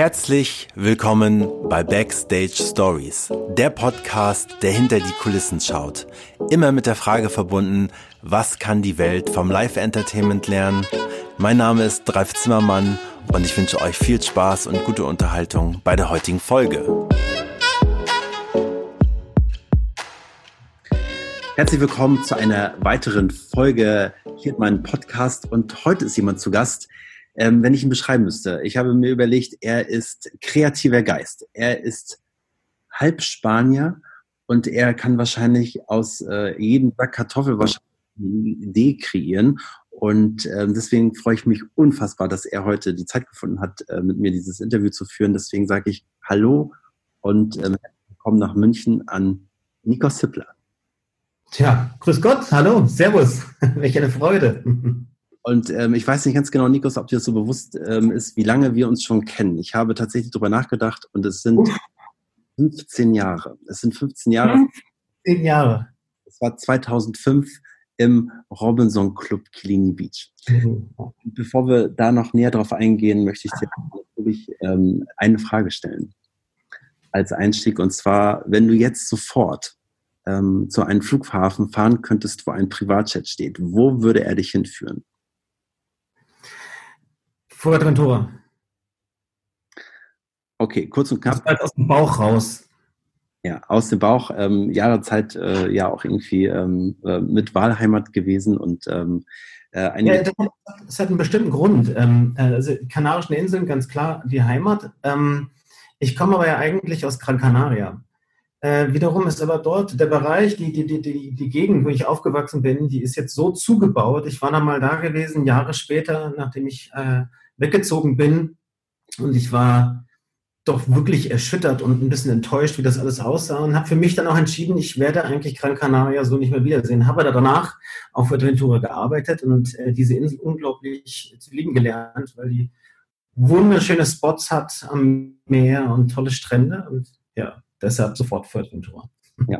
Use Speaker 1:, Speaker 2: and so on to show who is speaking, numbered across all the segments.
Speaker 1: Herzlich willkommen bei Backstage Stories, der Podcast, der hinter die Kulissen schaut. Immer mit der Frage verbunden, was kann die Welt vom Live-Entertainment lernen? Mein Name ist Dreif Zimmermann und ich wünsche euch viel Spaß und gute Unterhaltung bei der heutigen Folge. Herzlich willkommen zu einer weiteren Folge hier in meinem Podcast und heute ist jemand zu Gast, ähm, wenn ich ihn beschreiben müsste. Ich habe mir überlegt, er ist kreativer Geist. Er ist halb Spanier und er kann wahrscheinlich aus äh, jedem Sack Kartoffel wahrscheinlich eine Idee kreieren. Und ähm, deswegen freue ich mich unfassbar, dass er heute die Zeit gefunden hat, äh, mit mir dieses Interview zu führen. Deswegen sage ich Hallo und ähm, willkommen nach München an Nikos Zippler.
Speaker 2: Tja, grüß Gott, hallo, servus, welche eine Freude.
Speaker 1: Und ähm, ich weiß nicht ganz genau, Nikos, ob dir das so bewusst ähm, ist, wie lange wir uns schon kennen. Ich habe tatsächlich darüber nachgedacht und es sind Uff. 15 Jahre. Es sind 15 Jahre.
Speaker 2: 15 Jahre.
Speaker 1: Es war 2005 im Robinson Club Kilini Beach. Mhm. Bevor wir da noch näher drauf eingehen, möchte ich dir natürlich ähm, eine Frage stellen als Einstieg. Und zwar, wenn du jetzt sofort ähm, zu einem Flughafen fahren könntest, wo ein Privatjet steht, wo würde er dich hinführen?
Speaker 2: Fuerteventura.
Speaker 1: Okay, kurz und knapp.
Speaker 2: Das aus dem Bauch raus.
Speaker 1: Ja, aus dem Bauch, ähm, Jahreszeit äh, ja auch irgendwie ähm, äh, mit Wahlheimat gewesen und ähm,
Speaker 2: äh, ja, das, das, hat einen bestimmten Grund. Ähm, äh, also Kanarischen Inseln, ganz klar die Heimat. Ähm, ich komme aber ja eigentlich aus Gran Canaria. Äh, wiederum ist aber dort der Bereich, die, die, die, die, die Gegend, wo ich aufgewachsen bin, die ist jetzt so zugebaut. Ich war dann mal da gewesen, Jahre später, nachdem ich äh, weggezogen bin. Und ich war doch wirklich erschüttert und ein bisschen enttäuscht, wie das alles aussah und habe für mich dann auch entschieden, ich werde eigentlich Gran Canaria so nicht mehr wiedersehen. Habe danach auf Fuerteventura gearbeitet und äh, diese Insel unglaublich zu lieben gelernt, weil die wunderschöne Spots hat am Meer und tolle Strände und ja, deshalb sofort Fuerteventura.
Speaker 1: Ja.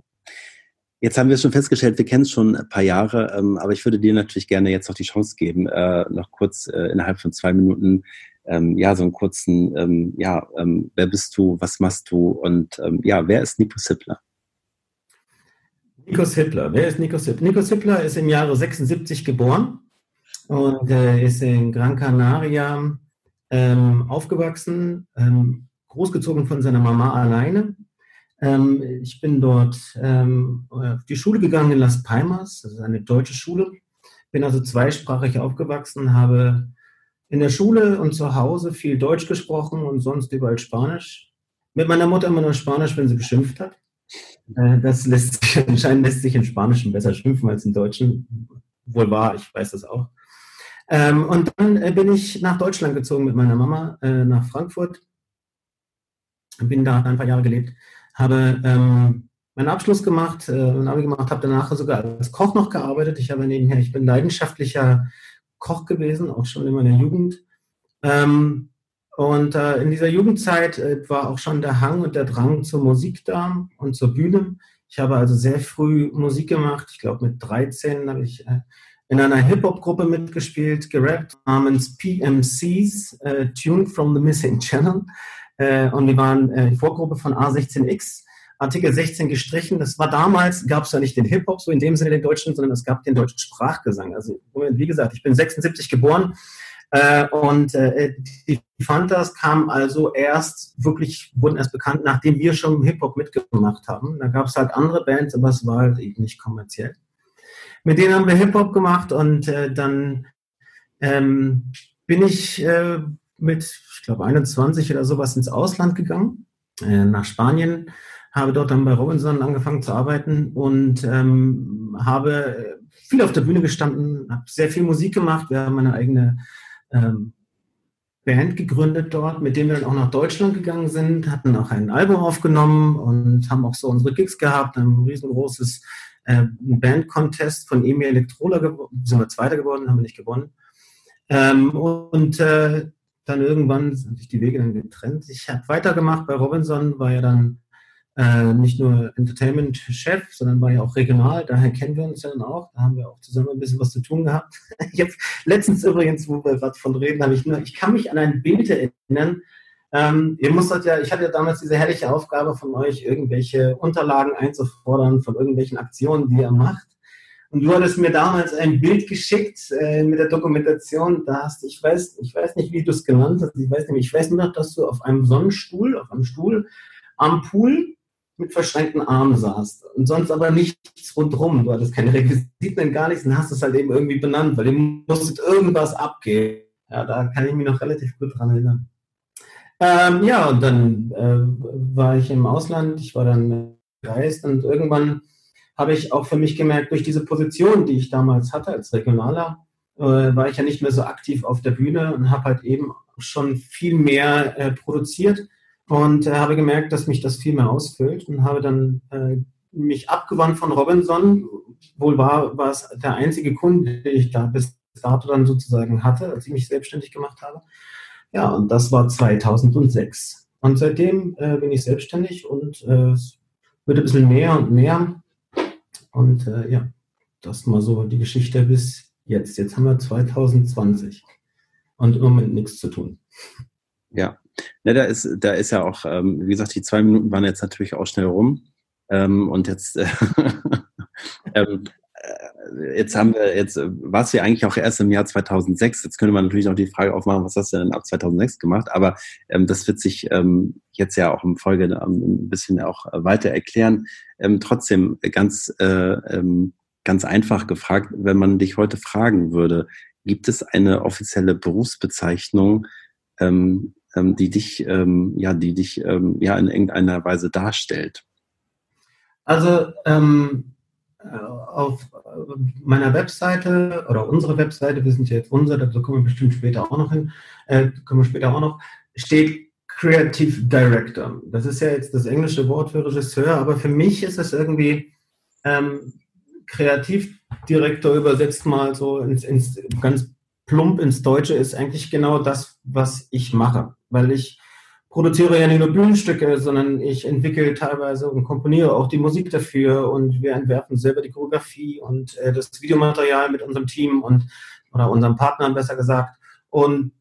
Speaker 1: Jetzt haben wir schon festgestellt, wir kennen es schon ein paar Jahre, ähm, aber ich würde dir natürlich gerne jetzt noch die Chance geben, äh, noch kurz äh, innerhalb von zwei Minuten, ähm, ja, so einen kurzen, ähm, ja, ähm, wer bist du, was machst du und ähm, ja, wer ist Nico Sippler?
Speaker 2: Nikos Hitler. Wer ist Nikos Hitler? Nikos Hitler ist im Jahre 76 geboren und äh, ist in Gran Canaria ähm, aufgewachsen, großgezogen von seiner Mama alleine. Ähm, ich bin dort ähm, auf die Schule gegangen in Las Palmas, das ist eine deutsche Schule. Bin also zweisprachig aufgewachsen, habe in der Schule und zu Hause viel Deutsch gesprochen und sonst überall Spanisch. Mit meiner Mutter immer nur Spanisch, wenn sie geschimpft hat. Äh, das lässt sich, anscheinend lässt sich im Spanischen besser schimpfen als im Deutschen. Wohl wahr, ich weiß das auch. Ähm, und dann äh, bin ich nach Deutschland gezogen mit meiner Mama, äh, nach Frankfurt. Bin da ein paar Jahre gelebt habe ähm, meinen Abschluss gemacht, äh, Abi gemacht, habe danach sogar als Koch noch gearbeitet. Ich habe nebenher, ich bin leidenschaftlicher Koch gewesen, auch schon in meiner Jugend. Ähm, und äh, in dieser Jugendzeit äh, war auch schon der Hang und der Drang zur Musik da und zur Bühne. Ich habe also sehr früh Musik gemacht. Ich glaube, mit 13 habe ich äh, in einer Hip-Hop-Gruppe mitgespielt, gerappt, namens PMCs, äh, Tune from the Missing Channel. Äh, und wir waren äh, Vorgruppe von A16X, Artikel 16 gestrichen. Das war damals, gab es ja nicht den Hip-Hop, so in dem Sinne den deutschen, sondern es gab den deutschen Sprachgesang. Also, wie gesagt, ich bin 76 geboren. Äh, und äh, die Fantas kamen also erst, wirklich wurden erst bekannt, nachdem wir schon Hip-Hop mitgemacht haben. Da gab es halt andere Bands, aber es war halt eben nicht kommerziell. Mit denen haben wir Hip-Hop gemacht und äh, dann ähm, bin ich äh, mit, ich glaube, 21 oder sowas ins Ausland gegangen, äh, nach Spanien, habe dort dann bei Robinson angefangen zu arbeiten und ähm, habe viel auf der Bühne gestanden, habe sehr viel Musik gemacht. Wir haben eine eigene ähm, Band gegründet dort, mit dem wir dann auch nach Deutschland gegangen sind, hatten auch ein Album aufgenommen und haben auch so unsere Gigs gehabt, ein riesengroßes äh, Band-Contest von Emil Elektrola, sind wir Zweiter geworden, haben wir nicht gewonnen. Ähm, und äh, dann irgendwann sind sich die Wege dann getrennt. Ich habe weitergemacht bei Robinson, war ja dann äh, nicht nur Entertainment-Chef, sondern war ja auch regional. Daher kennen wir uns ja dann auch. Da haben wir auch zusammen ein bisschen was zu tun gehabt. Ich habe letztens übrigens, wo wir gerade von reden, habe ich nur, ich kann mich an ein Bild erinnern, Ähm, ihr musstet ja, ich hatte ja damals diese herrliche Aufgabe von euch, irgendwelche Unterlagen einzufordern von irgendwelchen Aktionen, die ihr macht. Und du hattest mir damals ein Bild geschickt äh, mit der Dokumentation. Da hast ich weiß, ich weiß nicht, wie du es genannt hast. Ich weiß nicht, ich weiß nur noch, dass du auf einem Sonnenstuhl, auf einem Stuhl am Pool mit verschränkten Armen saßt und sonst aber nichts rundherum. Du hattest keine Requisiten, gar nichts und hast es halt eben irgendwie benannt, weil du musstet irgendwas abgeben. Ja, da kann ich mich noch relativ gut dran erinnern. Ähm, ja, und dann äh, war ich im Ausland, ich war dann Geist und irgendwann habe ich auch für mich gemerkt, durch diese Position, die ich damals hatte als Regionaler, äh, war ich ja nicht mehr so aktiv auf der Bühne und habe halt eben schon viel mehr äh, produziert und äh, habe gemerkt, dass mich das viel mehr ausfüllt und habe dann äh, mich abgewandt von Robinson. Wohl war, war es der einzige Kunde, den ich da bis dato dann sozusagen hatte, als ich mich selbstständig gemacht habe. Ja, und das war 2006. Und seitdem äh, bin ich selbstständig und äh, es wird ein bisschen mehr und mehr. Und äh, ja, das mal so die Geschichte bis jetzt. Jetzt haben wir 2020 und im Moment nichts zu tun.
Speaker 1: Ja, ne, da ist, da ist ja auch, ähm, wie gesagt, die zwei Minuten waren jetzt natürlich auch schnell rum. Ähm, und jetzt, äh, ähm, äh, jetzt haben wir, jetzt war es ja eigentlich auch erst im Jahr 2006. Jetzt könnte man natürlich noch die Frage aufmachen, was hast du denn ab 2006 gemacht? Aber ähm, das wird sich ähm, jetzt ja auch im Folge ähm, ein bisschen auch weiter erklären. Ähm, trotzdem ganz, äh, ähm, ganz einfach gefragt, wenn man dich heute fragen würde, gibt es eine offizielle Berufsbezeichnung, ähm, ähm, die dich, ähm, ja, die dich ähm, ja in irgendeiner Weise darstellt?
Speaker 2: Also ähm, äh, auf meiner Webseite oder unsere Webseite, wir sind ja jetzt unser, da kommen wir bestimmt später auch noch hin, äh, kommen wir später auch noch, steht Creative Director. Das ist ja jetzt das englische Wort für Regisseur, aber für mich ist es irgendwie ähm, Kreativdirektor übersetzt mal so ins, ins ganz plump ins Deutsche ist eigentlich genau das, was ich mache, weil ich produziere ja nicht nur Bühnenstücke, sondern ich entwickle teilweise und komponiere auch die Musik dafür und wir entwerfen selber die Choreografie und äh, das Videomaterial mit unserem Team und oder unseren Partnern besser gesagt. Und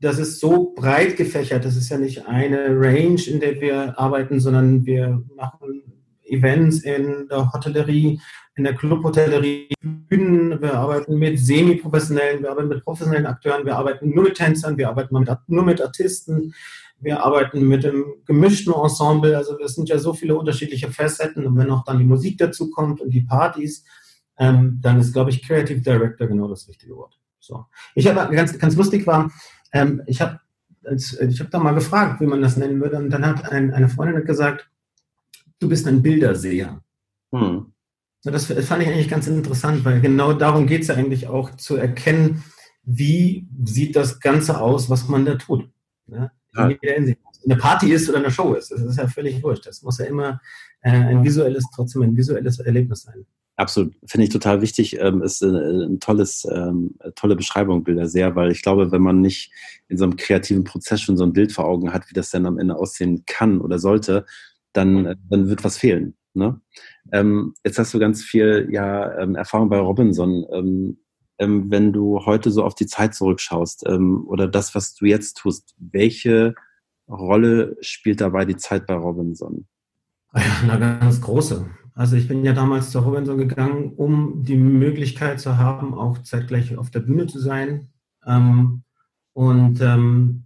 Speaker 2: das ist so breit gefächert, das ist ja nicht eine Range, in der wir arbeiten, sondern wir machen Events in der Hotellerie, in der Clubhotellerie, Bühnen, wir arbeiten mit semi-professionellen, wir arbeiten mit professionellen Akteuren, wir arbeiten nur mit Tänzern, wir arbeiten nur mit Artisten, wir arbeiten mit dem gemischten Ensemble, also es sind ja so viele unterschiedliche Facetten und wenn auch dann die Musik dazu kommt und die Partys, ähm, dann ist, glaube ich, Creative Director genau das richtige Wort. So. Ich habe ganz, ganz lustig war, ähm, ich habe ich habe da mal gefragt, wie man das nennen würde, und dann hat ein, eine Freundin gesagt, du bist ein Bilderseher. Hm. Das fand ich eigentlich ganz interessant, weil genau darum geht es ja eigentlich auch zu erkennen, wie sieht das Ganze aus, was man da tut. Ja? Ja. Eine Party ist oder eine Show ist, das ist ja völlig wurscht. Das muss ja immer äh, ein visuelles, trotzdem ein visuelles Erlebnis sein.
Speaker 1: Absolut, finde ich total wichtig. Ähm, ist äh, ein tolles, ähm, tolle Beschreibung, Bilder sehr, weil ich glaube, wenn man nicht in so einem kreativen Prozess schon so ein Bild vor Augen hat, wie das dann am Ende aussehen kann oder sollte, dann, äh, dann wird was fehlen. Ne? Ähm, jetzt hast du ganz viel ja, ähm, Erfahrung bei Robinson. Ähm, ähm, wenn du heute so auf die Zeit zurückschaust ähm, oder das, was du jetzt tust, welche Rolle spielt dabei die Zeit bei Robinson?
Speaker 2: Eine ganz große. Also ich bin ja damals zur Robinson gegangen, um die Möglichkeit zu haben, auch zeitgleich auf der Bühne zu sein. Ähm, und ähm,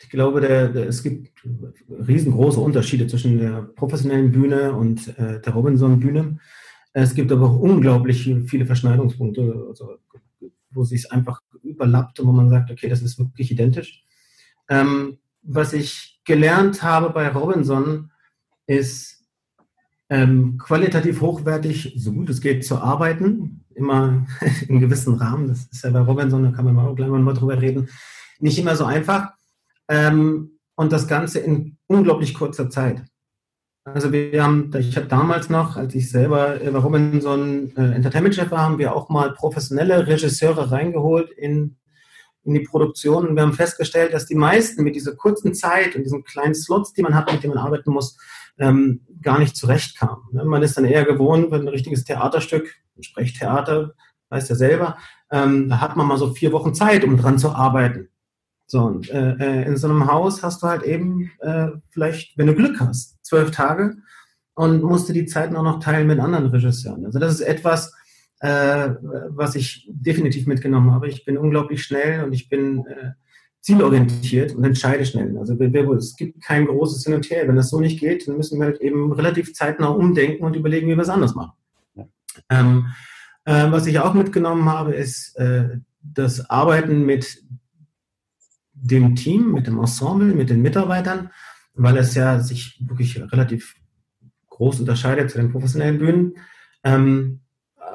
Speaker 2: ich glaube, der, der, es gibt riesengroße Unterschiede zwischen der professionellen Bühne und äh, der Robinson-Bühne. Es gibt aber auch unglaublich viele Verschneidungspunkte, also, wo sich es einfach überlappt und wo man sagt, okay, das ist wirklich identisch. Ähm, was ich gelernt habe bei Robinson ist ähm, qualitativ hochwertig, so gut es geht, zu arbeiten, immer in gewissen Rahmen. Das ist ja bei Robinson, da kann man auch gleich mal drüber reden, nicht immer so einfach. Ähm, und das Ganze in unglaublich kurzer Zeit. Also wir haben, ich habe damals noch, als ich selber bei Robinson äh, Entertainment-Chef war, haben wir auch mal professionelle Regisseure reingeholt in, in die Produktion und wir haben festgestellt, dass die meisten mit dieser kurzen Zeit und diesen kleinen Slots, die man hat, mit denen man arbeiten muss, ähm, gar nicht zurechtkamen. Ne? Man ist dann eher gewohnt, wenn ein richtiges Theaterstück, ein Sprechtheater, weiß ja selber, ähm, da hat man mal so vier Wochen Zeit, um dran zu arbeiten. So, und äh, äh, in so einem Haus hast du halt eben äh, vielleicht, wenn du Glück hast, zwölf Tage und musst du die Zeiten auch noch teilen mit anderen Regisseuren. Also das ist etwas, äh, was ich definitiv mitgenommen habe. Ich bin unglaublich schnell und ich bin äh, zielorientiert und entscheide schnell. Also es gibt kein großes Hin und Her. Wenn das so nicht geht, dann müssen wir halt eben relativ zeitnah umdenken und überlegen, wie wir es anders machen. Ja. Ähm, äh, was ich auch mitgenommen habe, ist äh, das Arbeiten mit dem Team, mit dem Ensemble, mit den Mitarbeitern, weil es ja sich wirklich relativ groß unterscheidet zu den professionellen Bühnen. Ähm,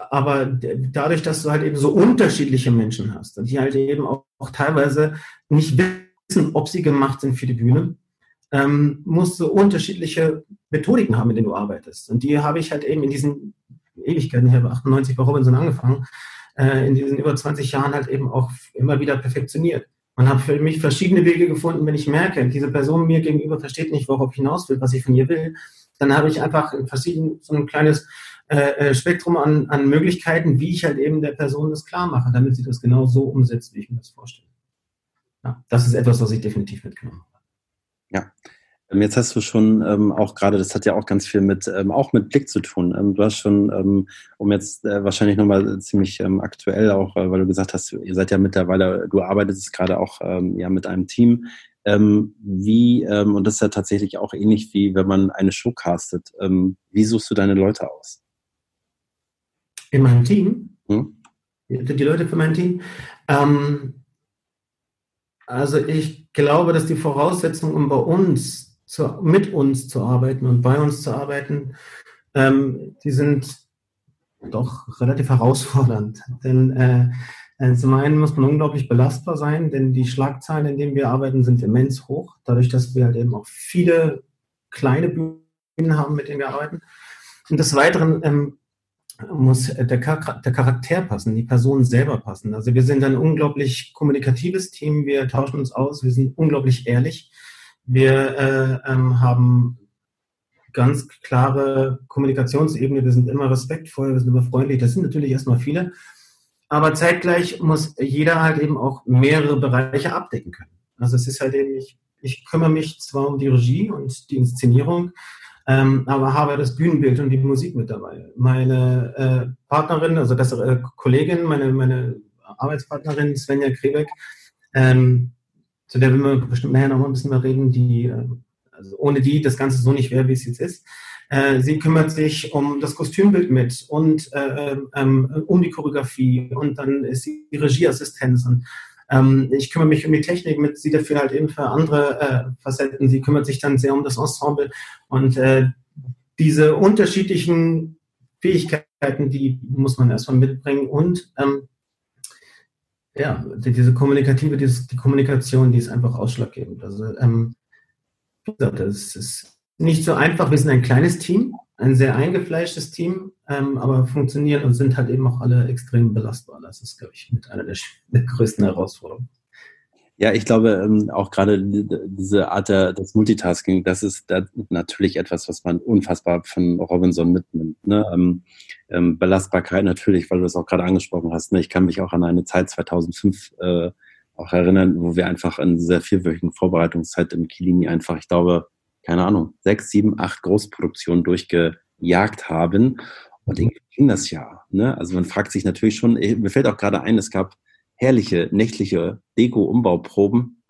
Speaker 2: aber dadurch, dass du halt eben so unterschiedliche Menschen hast und die halt eben auch, auch teilweise nicht wissen, ob sie gemacht sind für die Bühne, ähm, musst du unterschiedliche Methodiken haben, mit denen du arbeitest. Und die habe ich halt eben in diesen Ewigkeiten, ich habe 98 bei Robinson angefangen, äh, in diesen über 20 Jahren halt eben auch immer wieder perfektioniert. Und habe für mich verschiedene Wege gefunden, wenn ich merke, diese Person mir gegenüber versteht nicht, worauf ich hinaus will, was ich von ihr will, dann habe ich einfach verschieden, so ein kleines äh, äh, Spektrum an, an Möglichkeiten, wie ich halt eben der Person das klar mache, damit sie das genau so umsetzt, wie ich mir das vorstelle. Ja, das ist etwas, was ich definitiv mitgenommen habe.
Speaker 1: Ja, Jetzt hast du schon ähm, auch gerade, das hat ja auch ganz viel mit, ähm, auch mit Blick zu tun. Ähm, du hast schon, ähm, um jetzt äh, wahrscheinlich nochmal ziemlich ähm, aktuell auch, äh, weil du gesagt hast, ihr seid ja mittlerweile, du arbeitest gerade auch ja mit einem Team. wie, und das ist ja tatsächlich auch ähnlich wie wenn man eine Show castet. wie suchst du deine Leute aus?
Speaker 2: In meinem Team? Hm? Die, die Leute für mein Team? also ich glaube, dass die Voraussetzung, um bei uns zu, mit uns zu arbeiten und bei uns zu arbeiten, ähm, die sind doch relativ herausfordernd. Denn äh, äh, zum einen muss man unglaublich belastbar sein, denn die Schlagzahlen, in denen wir arbeiten, sind immens hoch. Dadurch, dass wir halt eben auch viele kleine Bühnen haben, mit denen wir arbeiten. Und des Weiteren ähm, muss der, Char der Charakter passen, die Person selber passen. Also wir sind ein unglaublich kommunikatives Team, wir tauschen uns aus, wir sind unglaublich ehrlich. Wir äh, ähm, haben ganz klare Kommunikationsebene. Wir sind immer respektvoll, wir sind immer freundlich. Das sind natürlich erstmal viele. Aber zeitgleich muss jeder halt eben auch mehrere Bereiche abdecken können. Also es ist halt eben, ich, ich kümmere mich zwar um die Regie und die Inszenierung, ähm, aber habe das Bühnenbild und die Musik mit dabei. Meine äh, Partnerin, also bessere äh, Kollegin, meine, meine Arbeitspartnerin Svenja Krebeck, ähm, zu der wir bestimmt nachher noch mal ein bisschen mehr reden, die, äh, also ohne die das Ganze so nicht wäre, wie es jetzt ist. Äh, sie kümmert sich um das Kostümbild mit und äh, ähm, um die Choreografie und dann ist sie die Regieassistenz ähm, ich kümmere mich um die Technik mit, sie dafür halt eben für andere äh, Facetten. Sie kümmert sich dann sehr um das Ensemble und diese unterschiedlichen Fähigkeiten, die muss man erstmal mitbringen und ähm, ja, diese kommunikative, diese, die Kommunikation, die ist einfach ausschlaggebend. Also, ähm, das ist nicht so einfach. Wir sind ein kleines Team, ein sehr eingefleischtes Team, ähm, aber funktionieren und sind halt eben auch alle extrem belastbar. Das ist, glaube ich, mit einer der, der größten Herausforderungen.
Speaker 1: Ja, ich glaube ähm, auch gerade diese Art des Multitasking, das ist natürlich etwas, was man unfassbar von Robinson mitnimmt. Ne? Ähm, ähm, Belastbarkeit natürlich, weil du das auch gerade angesprochen hast. Ne? Ich kann mich auch an eine Zeit 2005 äh, auch erinnern, wo wir einfach in dieser vierwöchigen Vorbereitungszeit im Kilini einfach, ich glaube, keine Ahnung, sechs, sieben, acht Großproduktionen durchgejagt haben. Und irgendwie ging das ja. Ne? Also man fragt sich natürlich schon, mir fällt auch gerade ein, es gab herrliche nächtliche Deko-Umbauproben.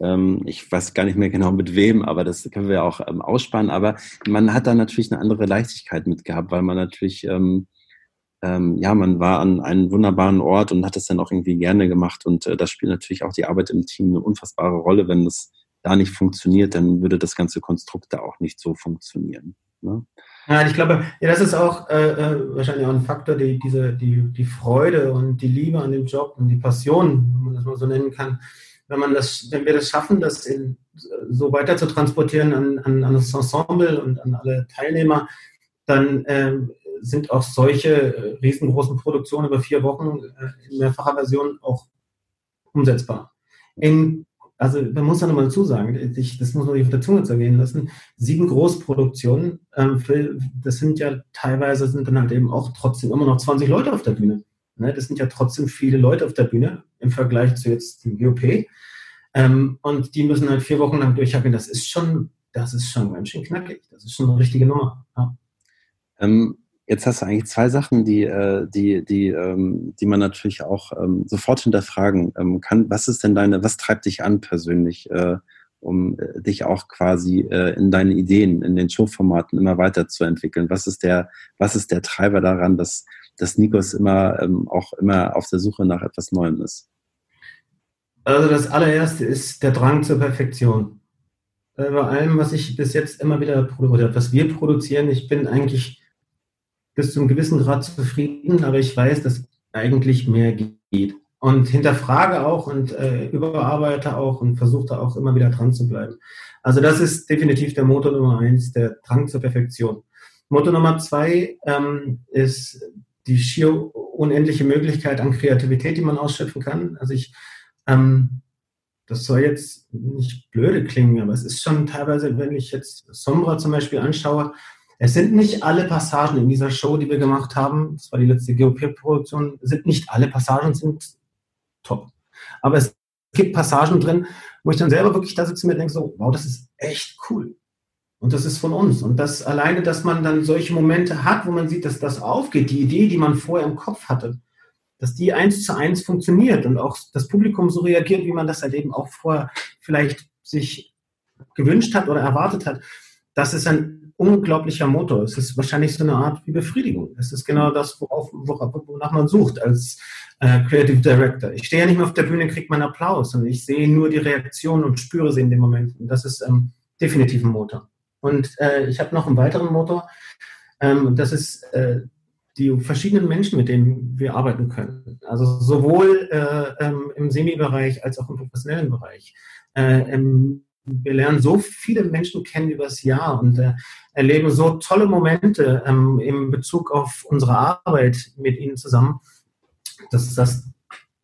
Speaker 1: Ähm, ich weiß gar nicht mehr genau mit wem, aber das können wir auch ähm, aussparen. Aber man hat da natürlich eine andere Leichtigkeit mitgehabt, weil man natürlich, ähm, ähm, ja, man war an einem wunderbaren Ort und hat es dann auch irgendwie gerne gemacht. Und äh, da spielt natürlich auch die Arbeit im Team eine unfassbare Rolle. Wenn das da nicht funktioniert, dann würde das ganze Konstrukt da auch nicht so funktionieren. Ne?
Speaker 2: Ja, ich glaube, ja, das ist auch äh, äh, wahrscheinlich auch ein Faktor, die, diese, die, die Freude und die Liebe an dem Job und die Passion, wenn man das mal so nennen kann. Wenn, man das, wenn wir das schaffen, das in, so weiter zu transportieren an, an, an das Ensemble und an alle Teilnehmer, dann äh, sind auch solche äh, riesengroßen Produktionen über vier Wochen äh, in mehrfacher Version auch umsetzbar. In also man muss ja nochmal dazu sagen, ich, das muss man sich auf der Zunge zergehen lassen, sieben Großproduktionen, ähm, für, das sind ja teilweise sind dann halt eben auch trotzdem immer noch 20 Leute auf der Bühne. Ne? Das sind ja trotzdem viele Leute auf der Bühne im Vergleich zu jetzt dem GOP. Ähm, und die müssen halt vier Wochen lang durchhacken. Das ist schon, das ist schon ganz schön knackig. Das ist schon eine richtige Nummer. Ja.
Speaker 1: Ähm, jetzt hast du eigentlich zwei Sachen, die, äh, die, die, ähm, die man natürlich auch ähm, sofort hinterfragen ähm, kann. Was ist denn deine, was treibt dich an persönlich, äh, um äh, dich auch quasi in deinen Ideen, in den Showformaten immer weiterzuentwickeln? Was ist der, was ist der Treiber daran, dass, dass Nikos immer auch immer auf der Suche nach etwas Neuem ist?
Speaker 2: Also das allererste ist der Drang zur Perfektion. Bei allem, was ich bis jetzt immer wieder produziert was wir produzieren, ich bin eigentlich bis zu einem gewissen Grad zufrieden, aber ich weiß, dass eigentlich mehr geht. Und hinterfrage auch und äh, überarbeite auch und versuche da auch immer wieder dran zu bleiben. Also das ist definitiv der Motor Nummer eins, der Drang zur Perfektion. Motor Nummer zwei ähm, ist die schier unendliche Möglichkeit an Kreativität, die man ausschöpfen kann. Also ich ähm, das soll jetzt nicht blöde klingen, aber es ist schon teilweise, wenn ich jetzt Sombra zum Beispiel anschaue, es sind nicht alle Passagen in dieser Show, die wir gemacht haben, das war die letzte GOP-Produktion, sind nicht alle Passagen sind top. Aber es gibt Passagen drin, wo ich dann selber wirklich da sitze und mir denke so, wow, das ist echt cool. Und das ist von uns. Und das alleine, dass man dann solche Momente hat, wo man sieht, dass das aufgeht, die Idee, die man vorher im Kopf hatte, dass die eins zu eins funktioniert und auch das Publikum so reagiert, wie man das halt eben auch vorher vielleicht sich gewünscht hat oder erwartet hat. Das ist ein unglaublicher Motor. Es ist wahrscheinlich so eine Art wie Befriedigung. Es ist genau das, worauf, wonach man sucht als äh, Creative Director. Ich stehe ja nicht mehr auf der Bühne, kriege meinen Applaus, sondern ich sehe nur die Reaktion und spüre sie in dem Moment. Und das ist ähm, definitiv ein Motor. Und äh, ich habe noch einen weiteren Motor. Ähm, das ist äh, die verschiedenen Menschen, mit denen wir arbeiten können. Also sowohl äh, ähm, im Semi-Bereich als auch im professionellen Bereich. Äh, im, wir lernen so viele Menschen kennen übers Jahr und äh, erleben so tolle Momente ähm, im Bezug auf unsere Arbeit mit ihnen zusammen, dass das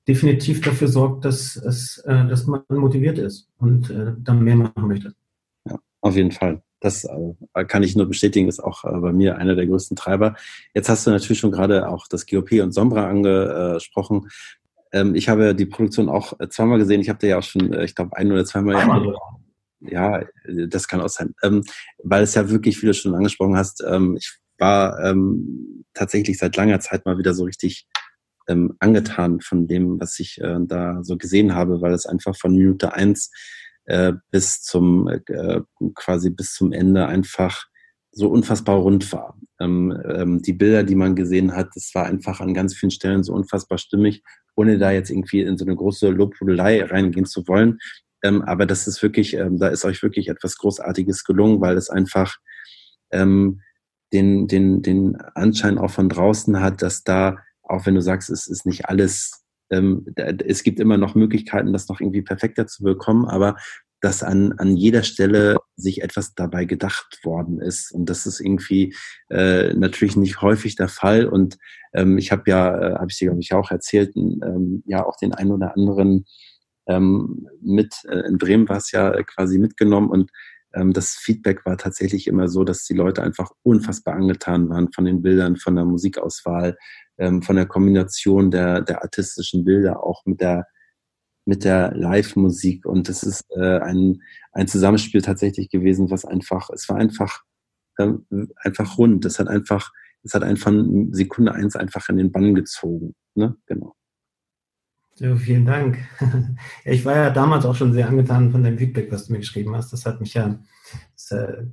Speaker 2: definitiv dafür sorgt, dass, es, äh, dass man motiviert ist und äh, dann mehr machen möchte.
Speaker 1: Ja, auf jeden Fall. Das äh, kann ich nur bestätigen, ist auch äh, bei mir einer der größten Treiber. Jetzt hast du natürlich schon gerade auch das GOP und Sombra angesprochen. Ähm, ich habe die Produktion auch äh, zweimal gesehen. Ich habe dir ja auch schon, ich glaube, ein oder zweimal. Einmal. Ja, das kann auch sein. Ähm, weil es ja wirklich, wie du schon angesprochen hast, ähm, ich war tatsächlich seit langer Zeit mal wieder so richtig angetan von dem, was ich da so gesehen habe, weil es einfach von Minute eins äh, bis zum äh, quasi bis zum Ende einfach so unfassbar rund war. Ähm, ähm, die Bilder, die man gesehen hat, das war einfach an ganz vielen Stellen so unfassbar stimmig, ohne da jetzt irgendwie in so eine große Lobhudelei reingehen zu wollen. Ähm, aber das ist wirklich, ähm, da ist euch wirklich etwas Großartiges gelungen, weil es einfach ähm, den, den, den Anschein auch von draußen hat, dass da, auch wenn du sagst, es ist nicht alles ähm, es gibt immer noch Möglichkeiten, das noch irgendwie perfekter zu bekommen, aber dass an, an jeder Stelle sich etwas dabei gedacht worden ist. Und das ist irgendwie äh, natürlich nicht häufig der Fall. Und ähm, ich habe ja, äh, habe ich dir, glaube ich, auch erzählt, ähm, ja auch den einen oder anderen ähm, mit, äh, in Bremen war es ja quasi mitgenommen und ähm, das Feedback war tatsächlich immer so, dass die Leute einfach unfassbar angetan waren von den Bildern, von der Musikauswahl, ähm, von der Kombination der, der artistischen Bilder, auch mit der, mit der Live-Musik. Und es ist äh, ein, ein Zusammenspiel tatsächlich gewesen, was einfach, es war einfach, äh, einfach rund. Es hat einfach, es hat einfach Sekunde eins einfach in den Bann gezogen. Ne? Genau.
Speaker 2: Ja, vielen Dank. ich war ja damals auch schon sehr angetan von deinem Feedback, was du mir geschrieben hast. Das hat mich ja, das äh,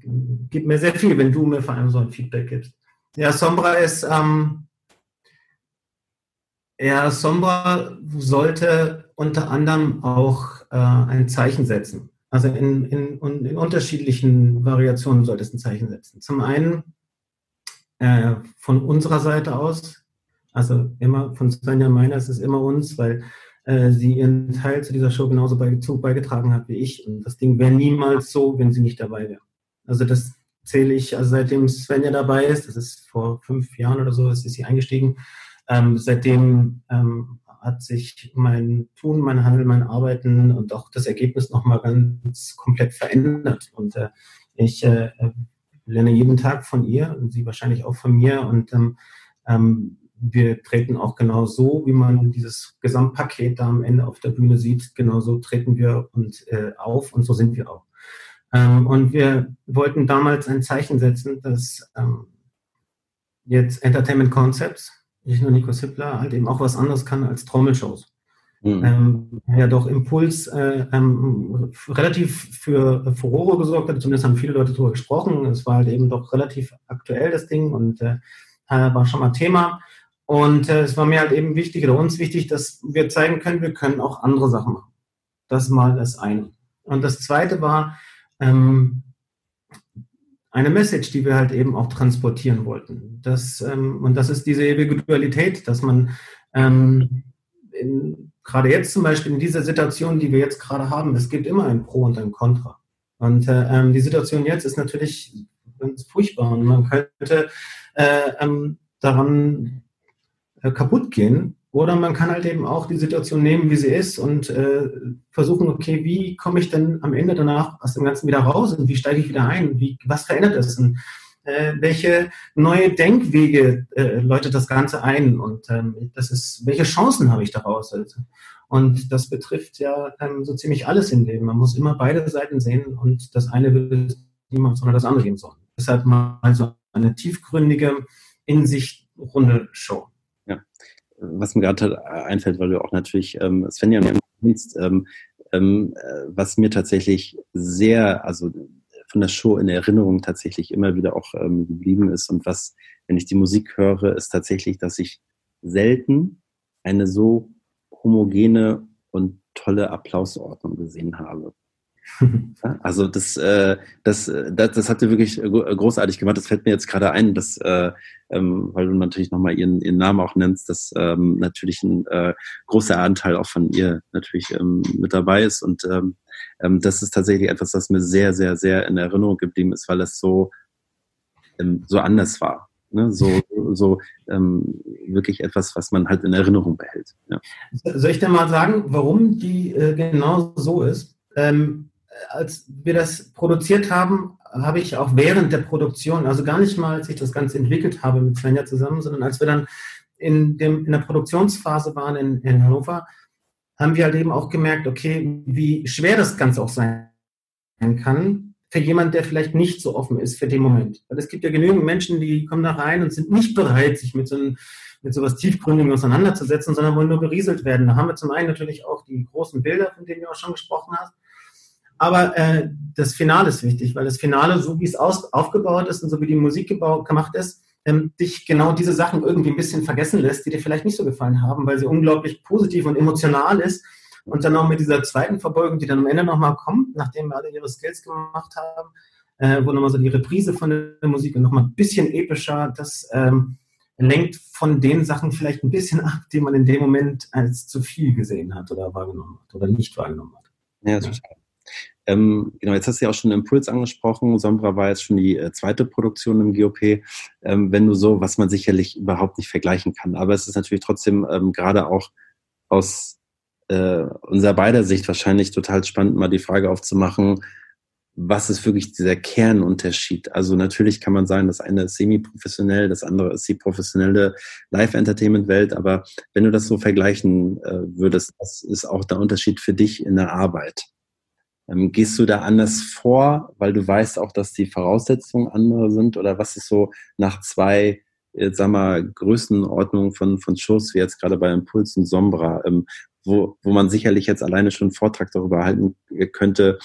Speaker 2: gibt mir sehr viel, wenn du mir vor allem so ein Feedback gibst. Ja, Sombra ist, ähm, ja, Sombra sollte unter anderem auch äh, ein Zeichen setzen. Also in, in, in, unterschiedlichen Variationen sollte es ein Zeichen setzen. Zum einen äh, von unserer Seite aus, also immer von Svenja meiner ist es immer uns, weil äh, sie ihren Teil zu dieser Show genauso beigetragen hat wie ich. Und das Ding wäre niemals so, wenn sie nicht dabei wäre. Also das zähle ich, also seitdem Svenja dabei ist, das ist vor fünf Jahren oder so, ist sie eingestiegen, ähm, seitdem ähm, hat sich mein Tun, mein Handeln, mein Arbeiten und auch das Ergebnis nochmal ganz komplett verändert. Und äh, ich äh, lerne jeden Tag von ihr und sie wahrscheinlich auch von mir. Und ähm, ähm, wir treten auch genau so, wie man dieses Gesamtpaket da am Ende auf der Bühne sieht, genau so treten wir und äh, auf und so sind wir auch. Ähm, und wir wollten damals ein Zeichen setzen, dass ähm, jetzt Entertainment Concepts, nicht nur Nico Sippler, halt eben auch was anderes kann als Trommelshows. Mhm. Ähm, ja doch Impuls äh, ähm, relativ für Furore gesorgt hat, zumindest haben viele Leute darüber gesprochen. Es war halt eben doch relativ aktuell, das Ding, und äh, war schon mal Thema. Und äh, es war mir halt eben wichtig, oder uns wichtig, dass wir zeigen können, wir können auch andere Sachen machen. Das mal das eine. Und das zweite war ähm, eine Message, die wir halt eben auch transportieren wollten. Das, ähm, und das ist diese ewige Dualität, dass man ähm, in, gerade jetzt zum Beispiel in dieser Situation, die wir jetzt gerade haben, es gibt immer ein Pro und ein Contra. Und äh, ähm, die Situation jetzt ist natürlich ganz furchtbar und man könnte äh, ähm, daran äh, kaputt gehen. Oder man kann halt eben auch die Situation nehmen, wie sie ist und äh, versuchen, okay, wie komme ich denn am Ende danach aus dem Ganzen wieder raus und wie steige ich wieder ein? Wie, was verändert es? Und äh, welche neue Denkwege äh, läutet das Ganze ein? Und ähm, das ist, welche Chancen habe ich daraus? Also, und das betrifft ja ähm, so ziemlich alles im Leben. Man muss immer beide Seiten sehen und das eine will niemand, sondern das andere geben sollen. Deshalb mal so eine tiefgründige, in sich runde Show
Speaker 1: was mir gerade einfällt, weil du auch natürlich ähm, Svenja nennst, ähm, ähm, äh, was mir tatsächlich sehr, also von der Show in Erinnerung tatsächlich immer wieder auch ähm, geblieben ist und was, wenn ich die Musik höre, ist tatsächlich, dass ich selten eine so homogene und tolle Applausordnung gesehen habe. Also das, äh, das, äh, das, das hat sie wirklich großartig gemacht. Das fällt mir jetzt gerade ein, dass, äh, ähm, weil du natürlich nochmal ihren, ihren Namen auch nennst, dass ähm, natürlich ein äh, großer Anteil auch von ihr natürlich ähm, mit dabei ist. Und das ist tatsächlich etwas, was mir sehr, sehr, sehr in Erinnerung geblieben ist, weil es so, so anders war. Ne? So, so ähm, wirklich etwas, was man halt in Erinnerung behält. Ja.
Speaker 2: Soll ich dir mal sagen, warum die äh, genau so ist? Ähm, als wir das produziert haben, habe ich auch während der Produktion, also gar nicht mal, als ich das Ganze entwickelt habe mit Svenja zusammen, sondern als wir dann in, dem, in der Produktionsphase waren in, in Hannover, haben wir halt eben auch gemerkt, okay, wie schwer das Ganze auch sein kann für jemand, der vielleicht nicht so offen ist für den Moment. Weil es gibt ja genügend Menschen, die kommen da rein und sind nicht bereit, sich mit so einem mit sowas Tiefgründigem auseinanderzusetzen, sondern wollen nur berieselt werden. Da haben wir zum einen natürlich auch die großen Bilder, von denen du auch schon gesprochen hast. Aber äh, das Finale ist wichtig, weil das Finale, so wie es aus, aufgebaut ist und so wie die Musik gebaut, gemacht ist, ähm, dich genau diese Sachen irgendwie ein bisschen vergessen lässt, die dir vielleicht nicht so gefallen haben, weil sie unglaublich positiv und emotional ist. Und dann auch mit dieser zweiten Verbeugung, die dann am Ende nochmal kommt, nachdem wir alle ihre Skills gemacht haben, äh, wo nochmal so die Reprise von der Musik und nochmal ein bisschen epischer, das ähm, lenkt von den Sachen vielleicht ein bisschen ab, die man in dem Moment als zu viel gesehen hat oder wahrgenommen hat oder nicht wahrgenommen hat.
Speaker 1: Ja, total. Ähm, genau, jetzt hast du ja auch schon Impuls angesprochen. Sombra war jetzt schon die äh, zweite Produktion im GOP. Ähm, wenn du so, was man sicherlich überhaupt nicht vergleichen kann. Aber es ist natürlich trotzdem ähm, gerade auch aus äh, unserer beider Sicht wahrscheinlich total spannend, mal die Frage aufzumachen, was ist wirklich dieser Kernunterschied? Also natürlich kann man sagen, das eine ist semi-professionell, das andere ist die professionelle Live-Entertainment-Welt, aber wenn du das so vergleichen äh, würdest, was ist auch der Unterschied für dich in der Arbeit? Ähm, gehst du da anders vor, weil du weißt auch, dass die Voraussetzungen andere sind? Oder was ist so nach zwei, jetzt sag mal, Größenordnungen von, von Shows, wie jetzt gerade bei Impuls und Sombra, ähm, wo, wo man sicherlich jetzt alleine schon einen Vortrag darüber halten könnte,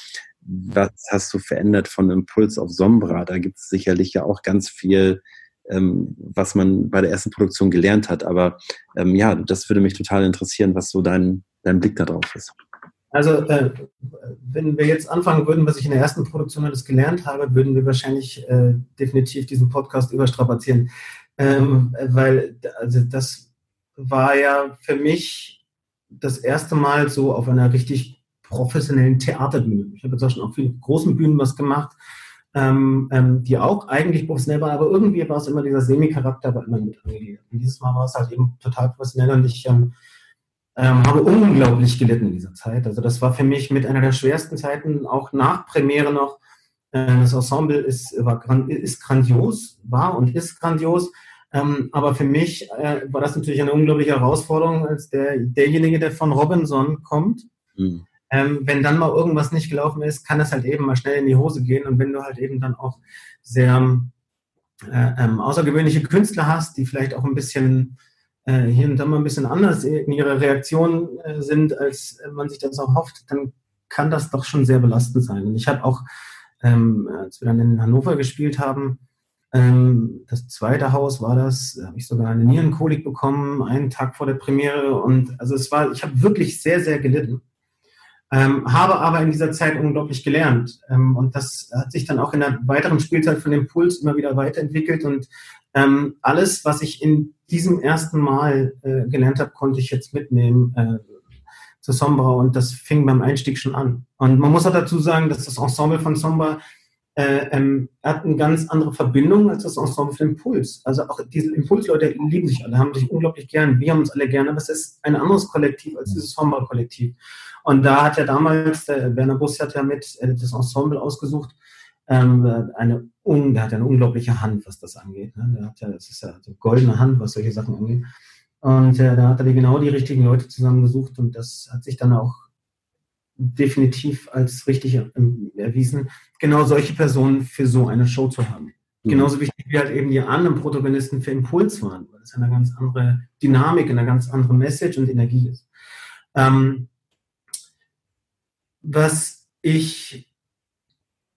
Speaker 1: was hast du verändert von Impuls auf Sombra? Da gibt es sicherlich ja auch ganz viel, ähm, was man bei der ersten Produktion gelernt hat. Aber ähm, ja, das würde mich total interessieren, was so dein, dein Blick darauf ist.
Speaker 2: Also, äh, wenn wir jetzt anfangen würden, was ich in der ersten Produktion alles gelernt habe, würden wir wahrscheinlich äh, definitiv diesen Podcast überstrapazieren. Ähm, weil also das war ja für mich das erste Mal so auf einer richtig professionellen Theaterbühne. Ich habe jetzt auch schon auf vielen großen Bühnen was gemacht, ähm, ähm, die auch eigentlich professionell waren, aber irgendwie war es immer dieser Semi-Charakter, war immer mit angegeben. Und dieses Mal war es halt eben total professionell und ich ähm, ähm, habe unglaublich gelitten in dieser Zeit. Also das war für mich mit einer der schwersten Zeiten, auch nach Premiere noch. Äh, das Ensemble ist, war, ist grandios, war und ist grandios. Ähm, aber für mich äh, war das natürlich eine unglaubliche Herausforderung, als der, derjenige, der von Robinson kommt. Mhm. Ähm, wenn dann mal irgendwas nicht gelaufen ist, kann es halt eben mal schnell in die Hose gehen. Und wenn du halt eben dann auch sehr äh, ähm, außergewöhnliche Künstler hast, die vielleicht auch ein bisschen äh, hier und da mal ein bisschen anders in ihrer Reaktion äh, sind, als man sich das auch hofft, dann kann das doch schon sehr belastend sein. Und ich habe auch, ähm, als wir dann in Hannover gespielt haben, ähm, das zweite Haus war das, da habe ich sogar eine Nierenkolik bekommen, einen Tag vor der Premiere. Und also es war, ich habe wirklich sehr, sehr gelitten. Ähm, habe aber in dieser Zeit unglaublich gelernt. Ähm, und das hat sich dann auch in der weiteren Spielzeit von dem Puls immer wieder weiterentwickelt. Und ähm, alles, was ich in diesem ersten Mal äh, gelernt habe, konnte ich jetzt mitnehmen äh, zu Sombra. Und das fing beim Einstieg schon an. Und man muss auch dazu sagen, dass das Ensemble von Sombra äh, ähm, hat eine ganz andere Verbindung als das Ensemble für Impuls. Also auch diese Impulsleute lieben sich alle, haben sich unglaublich gern, wir haben uns alle gern, aber es ist ein anderes Kollektiv als dieses Sombra-Kollektiv. Und da hat ja damals, der Werner Bus hat ja mit äh, das Ensemble ausgesucht, ähm, eine, un, der hat ja eine unglaubliche Hand, was das angeht. Ne? Der hat ja, das ist ja eine goldene Hand, was solche Sachen angeht. Und äh, da hat er genau die richtigen Leute zusammengesucht und das hat sich dann auch definitiv als richtig erwiesen, genau solche Personen für so eine Show zu haben. Mhm. Genauso wichtig wie halt eben die anderen Protagonisten für Impuls waren, weil es eine ganz andere Dynamik, eine ganz andere Message und Energie ist. Ähm, was ich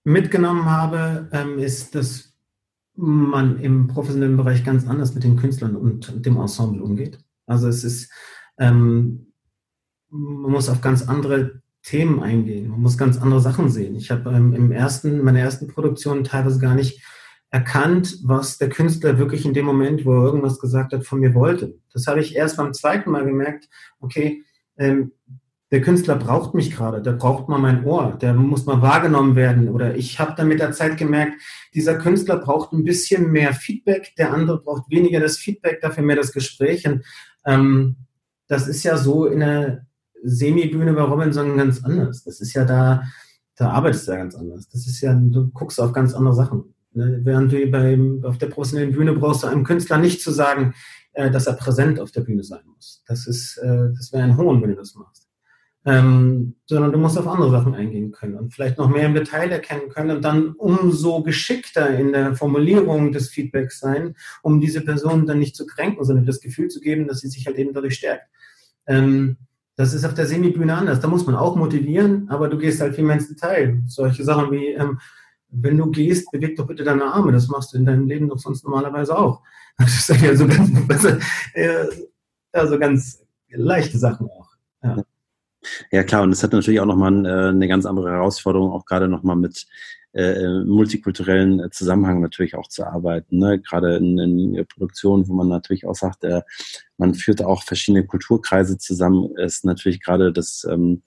Speaker 2: mitgenommen habe, ähm, ist, dass man im professionellen Bereich ganz anders mit den Künstlern und dem Ensemble umgeht. Also es ist, ähm, man muss auf ganz andere Themen eingehen. Man muss ganz andere Sachen sehen. Ich habe ähm, im ersten, meiner ersten Produktion teilweise gar nicht erkannt, was der Künstler wirklich in dem Moment, wo er irgendwas gesagt hat, von mir wollte. Das habe ich erst beim zweiten Mal gemerkt, okay, ähm, der Künstler braucht mich gerade, der braucht mal mein Ohr, der muss mal wahrgenommen werden. Oder ich habe dann mit der Zeit gemerkt, dieser Künstler braucht ein bisschen mehr Feedback, der andere braucht weniger das Feedback, dafür mehr das Gespräch. Und ähm, das ist ja so in der Semi-Bühne bei Robinson ganz anders. Das ist ja da, da arbeitest du ja ganz anders. Das ist ja, du guckst auf ganz andere Sachen. Ne? Während du beim, auf der professionellen Bühne brauchst du einem Künstler nicht zu sagen, äh, dass er präsent auf der Bühne sein muss. Das ist, äh, das wäre ein Hohn, wenn du das machst. Ähm, sondern du musst auf andere Sachen eingehen können und vielleicht noch mehr im Detail erkennen können und dann umso geschickter in der Formulierung des Feedbacks sein, um diese Person dann nicht zu kränken, sondern das Gefühl zu geben, dass sie sich halt eben dadurch stärkt. Ähm, das ist auf der Semibühne anders. Da muss man auch motivieren, aber du gehst halt viel mehr ins Detail. Solche Sachen wie, ähm, wenn du gehst, beweg doch bitte deine Arme. Das machst du in deinem Leben doch sonst normalerweise auch. Das ist ja so ganz, also ganz leichte Sachen auch. Ja.
Speaker 1: Ja, klar. Und das hat natürlich auch nochmal äh, eine ganz andere Herausforderung, auch gerade nochmal mit äh, multikulturellen äh, Zusammenhang natürlich auch zu arbeiten. Ne? Gerade in, in Produktionen, wo man natürlich auch sagt, äh, man führt auch verschiedene Kulturkreise zusammen, ist natürlich gerade das, ähm,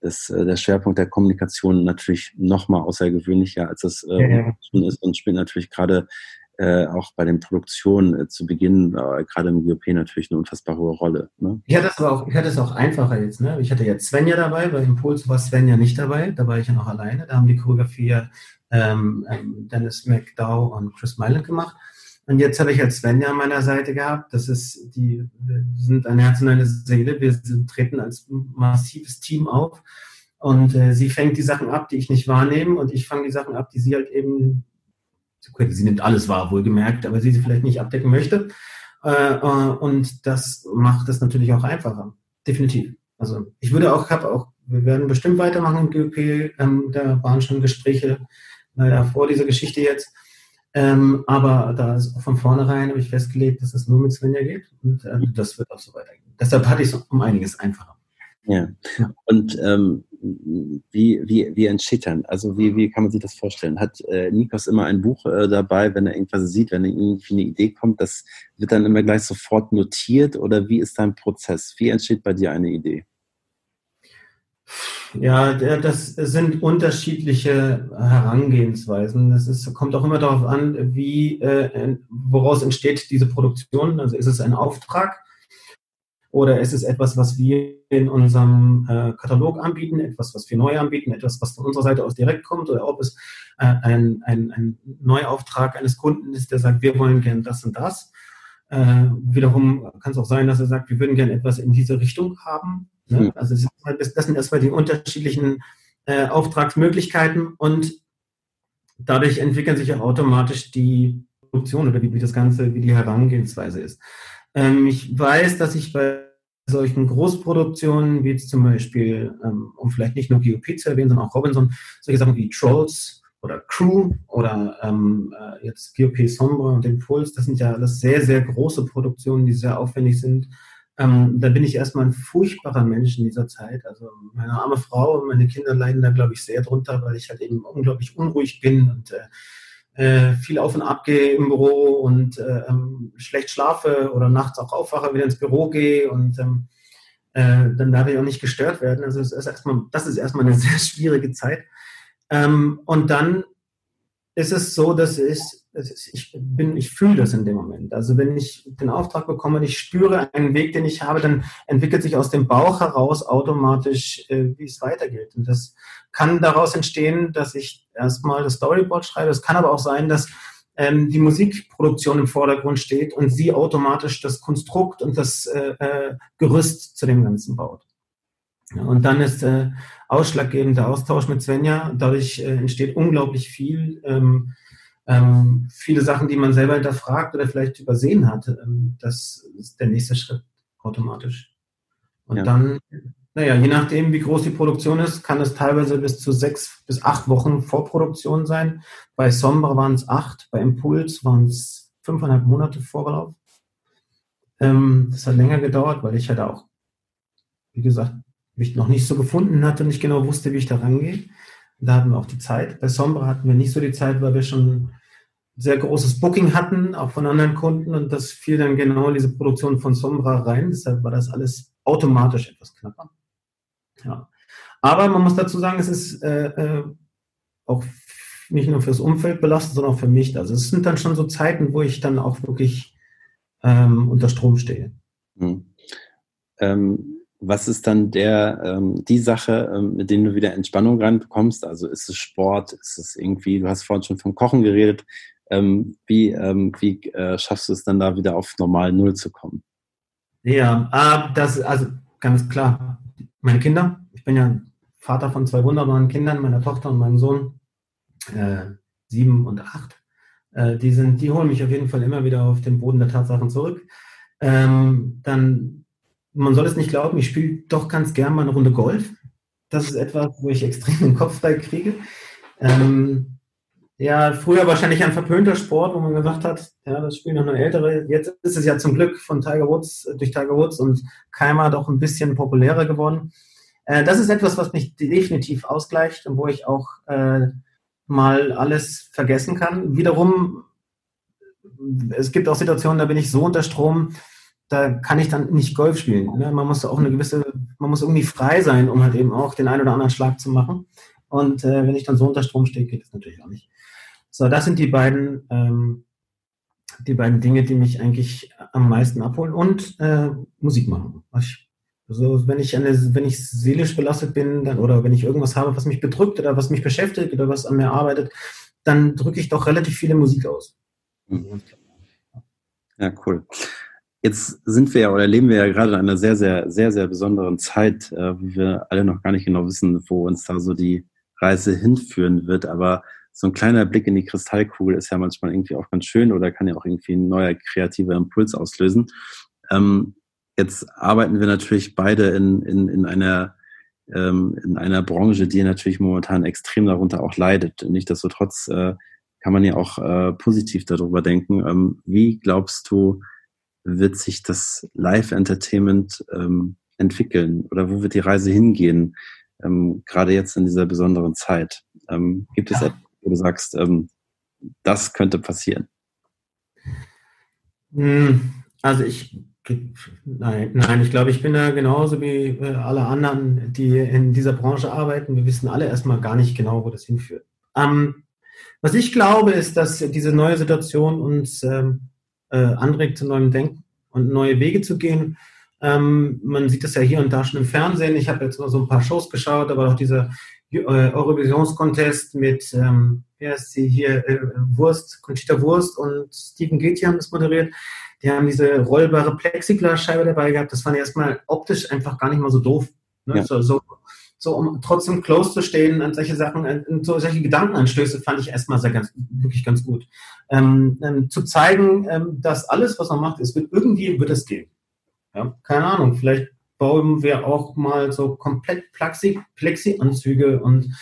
Speaker 1: das, äh, der Schwerpunkt der Kommunikation natürlich noch mal außergewöhnlicher, als es äh, ja, ja. ist und spielt natürlich gerade äh, auch bei den Produktionen äh, zu Beginn, äh, gerade im GOP natürlich eine unfassbar hohe Rolle. Ne?
Speaker 2: Ich, hatte es auch, ich hatte es auch einfacher jetzt. Ne? Ich hatte jetzt Svenja dabei, bei Impuls war Svenja nicht dabei, da war ich ja noch alleine. Da haben die Choreografie ähm, ähm, Dennis McDowell und Chris Myland gemacht. Und jetzt habe ich jetzt Svenja an meiner Seite gehabt. Das ist die, wir sind ein Herz und eine Seele. Wir sind, treten als massives Team auf. Und äh, sie fängt die Sachen ab, die ich nicht wahrnehme, und ich fange die Sachen ab, die sie halt eben sie nimmt alles wahr, wohlgemerkt, aber sie sie vielleicht nicht abdecken möchte. Äh, äh, und das macht es natürlich auch einfacher. Definitiv. Also ich würde auch, habe auch, wir werden bestimmt weitermachen im GOP, ähm, da waren schon Gespräche äh, vor dieser Geschichte jetzt. Ähm, aber da ist auch von vornherein habe ich festgelegt, dass es nur mit Svenja geht und äh, das wird auch so weitergehen. Deshalb hatte ich es um einiges einfacher.
Speaker 1: Ja. Und ähm, wie, wie, wie entsteht dann? Also wie, wie kann man sich das vorstellen? Hat äh, Nikos immer ein Buch äh, dabei, wenn er irgendwas sieht, wenn irgendwie eine Idee kommt, das wird dann immer gleich sofort notiert oder wie ist dein Prozess? Wie entsteht bei dir eine Idee?
Speaker 2: Ja, das sind unterschiedliche Herangehensweisen. Es ist, kommt auch immer darauf an, wie, äh, woraus entsteht diese Produktion. Also ist es ein Auftrag? Oder ist es etwas, was wir in unserem äh, Katalog anbieten, etwas, was wir neu anbieten, etwas, was von unserer Seite aus direkt kommt, oder ob es äh, ein, ein, ein Neuauftrag eines Kunden ist, der sagt, wir wollen gern das und das. Äh, wiederum kann es auch sein, dass er sagt, wir würden gerne etwas in diese Richtung haben. Ne? Mhm. Also das, das, sind erstmal die unterschiedlichen äh, Auftragsmöglichkeiten und dadurch entwickeln sich auch automatisch die Produktion oder wie, wie das Ganze, wie die Herangehensweise ist. Ähm, ich weiß, dass ich bei solchen Großproduktionen, wie jetzt zum Beispiel, ähm, um vielleicht nicht nur GOP zu erwähnen, sondern auch Robinson, solche Sachen wie Trolls oder Crew oder ähm, äh, jetzt GOP Sombra und Impuls, das sind ja alles sehr, sehr große Produktionen, die sehr aufwendig sind. Ähm, da bin ich erstmal ein furchtbarer Mensch in dieser Zeit. Also meine arme Frau und meine Kinder leiden da, glaube ich, sehr drunter, weil ich halt eben unglaublich unruhig bin und äh, äh, viel auf und ab gehe im Büro und äh, ähm, schlecht schlafe oder nachts auch aufwache, wieder ins Büro gehe und ähm, äh, dann darf ich auch nicht gestört werden. Also ist erstmal, das ist erstmal eine sehr schwierige Zeit. Ähm, und dann ist es so, dass ich, ich bin, ich fühle das in dem Moment. Also wenn ich den Auftrag bekomme und ich spüre einen Weg, den ich habe, dann entwickelt sich aus dem Bauch heraus automatisch, äh, wie es weitergeht. Und das kann daraus entstehen, dass ich erstmal das Storyboard schreibe. Es kann aber auch sein, dass ähm, die Musikproduktion im Vordergrund steht und sie automatisch das Konstrukt und das äh, äh Gerüst zu dem Ganzen baut. Und dann ist äh, ausschlaggebend der Austausch mit Svenja. Dadurch äh, entsteht unglaublich viel. Ähm, ähm, viele Sachen, die man selber hinterfragt oder vielleicht übersehen hat. Ähm, das ist der nächste Schritt automatisch. Und ja. dann, naja, je nachdem, wie groß die Produktion ist, kann es teilweise bis zu sechs bis acht Wochen Vorproduktion sein. Bei Sombra waren es acht, bei Impuls waren es fünfeinhalb Monate Vorlauf. Ähm, das hat länger gedauert, weil ich hatte auch, wie gesagt, mich noch nicht so gefunden hatte und nicht genau wusste, wie ich da rangehe. Da hatten wir auch die Zeit. Bei Sombra hatten wir nicht so die Zeit, weil wir schon sehr großes Booking hatten, auch von anderen Kunden und das fiel dann genau in diese Produktion von Sombra rein. Deshalb war das alles automatisch etwas knapper. Ja. Aber man muss dazu sagen, es ist äh, äh, auch nicht nur fürs Umfeld belastend, sondern auch für mich. Also es sind dann schon so Zeiten, wo ich dann auch wirklich ähm, unter Strom stehe.
Speaker 1: Hm. Ähm, was ist dann der, ähm, die Sache, ähm, mit denen du wieder Entspannung reinbekommst? Also ist es Sport, ist es irgendwie, du hast vorhin schon vom Kochen geredet, ähm, wie, ähm, wie äh, schaffst du es dann da wieder auf normal Null zu kommen?
Speaker 2: Ja, äh, das, also ganz klar, meine Kinder, ich bin ja Vater von zwei wunderbaren Kindern, meiner Tochter und meinem Sohn, äh, sieben und acht. Äh, die, sind, die holen mich auf jeden Fall immer wieder auf den Boden der Tatsachen zurück. Ähm, dann man soll es nicht glauben, ich spiele doch ganz gern mal eine Runde Golf. Das ist etwas, wo ich extrem den Kopf frei kriege. Ähm, ja, früher wahrscheinlich ein verpönter Sport, wo man gesagt hat, ja, das spielen noch nur Ältere. Jetzt ist es ja zum Glück von Tiger Woods, durch Tiger Woods und Keimer doch ein bisschen populärer geworden. Äh, das ist etwas, was mich definitiv ausgleicht und wo ich auch äh, mal alles vergessen kann. Wiederum, es gibt auch Situationen, da bin ich so unter Strom, da kann ich dann nicht Golf spielen. Ne? Man muss auch eine gewisse, man muss irgendwie frei sein, um halt eben auch den einen oder anderen Schlag zu machen. Und äh, wenn ich dann so unter Strom stehe, geht das natürlich auch nicht. So, das sind die beiden, ähm, die beiden Dinge, die mich eigentlich am meisten abholen und äh, Musik machen. Also wenn ich eine, wenn ich seelisch belastet bin, dann, oder wenn ich irgendwas habe, was mich bedrückt oder was mich beschäftigt oder was an mir arbeitet, dann drücke ich doch relativ viele Musik aus.
Speaker 1: Mhm. Ja, cool. Jetzt sind wir ja oder leben wir ja gerade in einer sehr, sehr, sehr, sehr besonderen Zeit, äh, wo wir alle noch gar nicht genau wissen, wo uns da so die Reise hinführen wird. Aber so ein kleiner Blick in die Kristallkugel ist ja manchmal irgendwie auch ganz schön oder kann ja auch irgendwie ein neuer kreativer Impuls auslösen. Ähm, jetzt arbeiten wir natürlich beide in, in, in einer ähm, in einer Branche, die natürlich momentan extrem darunter auch leidet. Nichtsdestotrotz äh, kann man ja auch äh, positiv darüber denken. Ähm, wie glaubst du, wird sich das Live-Entertainment ähm, entwickeln oder wo wird die Reise hingehen, ähm, gerade jetzt in dieser besonderen Zeit? Ähm, gibt es ja. etwas, wo du sagst, ähm, das könnte passieren?
Speaker 2: Hm, also ich, nein, nein, ich glaube, ich bin da genauso wie äh, alle anderen, die in dieser Branche arbeiten. Wir wissen alle erstmal gar nicht genau, wo das hinführt. Ähm, was ich glaube, ist, dass diese neue Situation uns ähm, äh, anregt zu neuem Denken und neue Wege zu gehen. Ähm, man sieht das ja hier und da schon im Fernsehen. Ich habe jetzt mal so ein paar Shows geschaut, aber auch dieser äh, Eurovisionskontest mit, ähm, wer ist sie hier, äh, Wurst, Conchita Wurst und Steven Getty haben das moderiert. Die haben diese rollbare Plexiglasscheibe dabei gehabt. Das fand ich erstmal optisch einfach gar nicht mal so doof. Ne? Ja. So, so, so, um trotzdem close zu stehen an solche Sachen, so solche Gedankenanstöße fand ich erstmal sehr ganz, wirklich ganz gut. Ähm, ähm, zu zeigen, ähm, dass alles, was man macht, es wird irgendwie wird es gehen. Ja, keine Ahnung, vielleicht bauen wir auch mal so komplett Plexi, Plexi-Anzüge und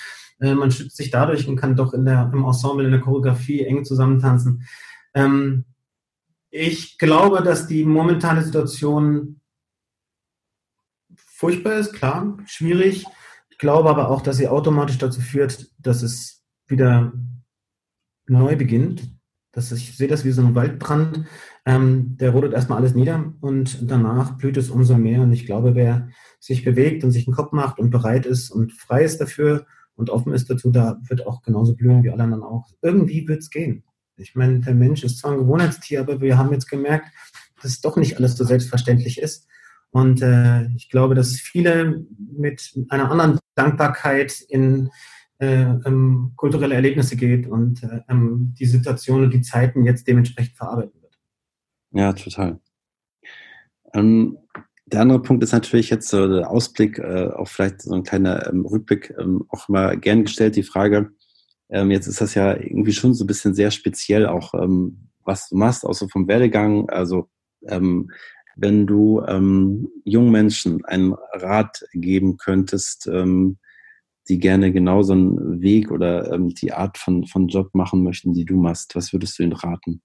Speaker 2: äh, man schützt sich dadurch und kann doch in der, im Ensemble, in der Choreografie eng zusammentanzen. Ähm, ich glaube, dass die momentane Situation furchtbar ist, klar, schwierig. Ich glaube aber auch, dass sie automatisch dazu führt, dass es wieder neu beginnt. Dass ich sehe das wie so ein Waldbrand. Ähm, der rodet erstmal alles nieder und danach blüht es umso mehr. Und ich glaube, wer sich bewegt und sich einen Kopf macht und bereit ist und frei ist dafür und offen ist dazu, da wird auch genauso blühen wie alle anderen auch. Irgendwie wird es gehen. Ich meine, der Mensch ist zwar ein Gewohnheitstier, aber wir haben jetzt gemerkt, dass es doch nicht alles so selbstverständlich ist. Und äh, ich glaube, dass viele mit einer anderen Dankbarkeit in äh, ähm, kulturelle Erlebnisse geht und äh, ähm, die Situation und die Zeiten jetzt dementsprechend verarbeiten wird.
Speaker 1: Ja, total. Ähm, der andere Punkt ist natürlich jetzt so der Ausblick, äh, auch vielleicht so ein kleiner ähm, Rückblick, ähm, auch mal gern gestellt, die Frage, ähm, jetzt ist das ja irgendwie schon so ein bisschen sehr speziell, auch was du machst, auch so vom Werdegang. Also ähm, wenn du ähm, jungen Menschen einen Rat geben könntest, ähm, die gerne genau so einen Weg oder ähm, die Art von, von Job machen möchten, die du machst, was würdest du ihnen raten?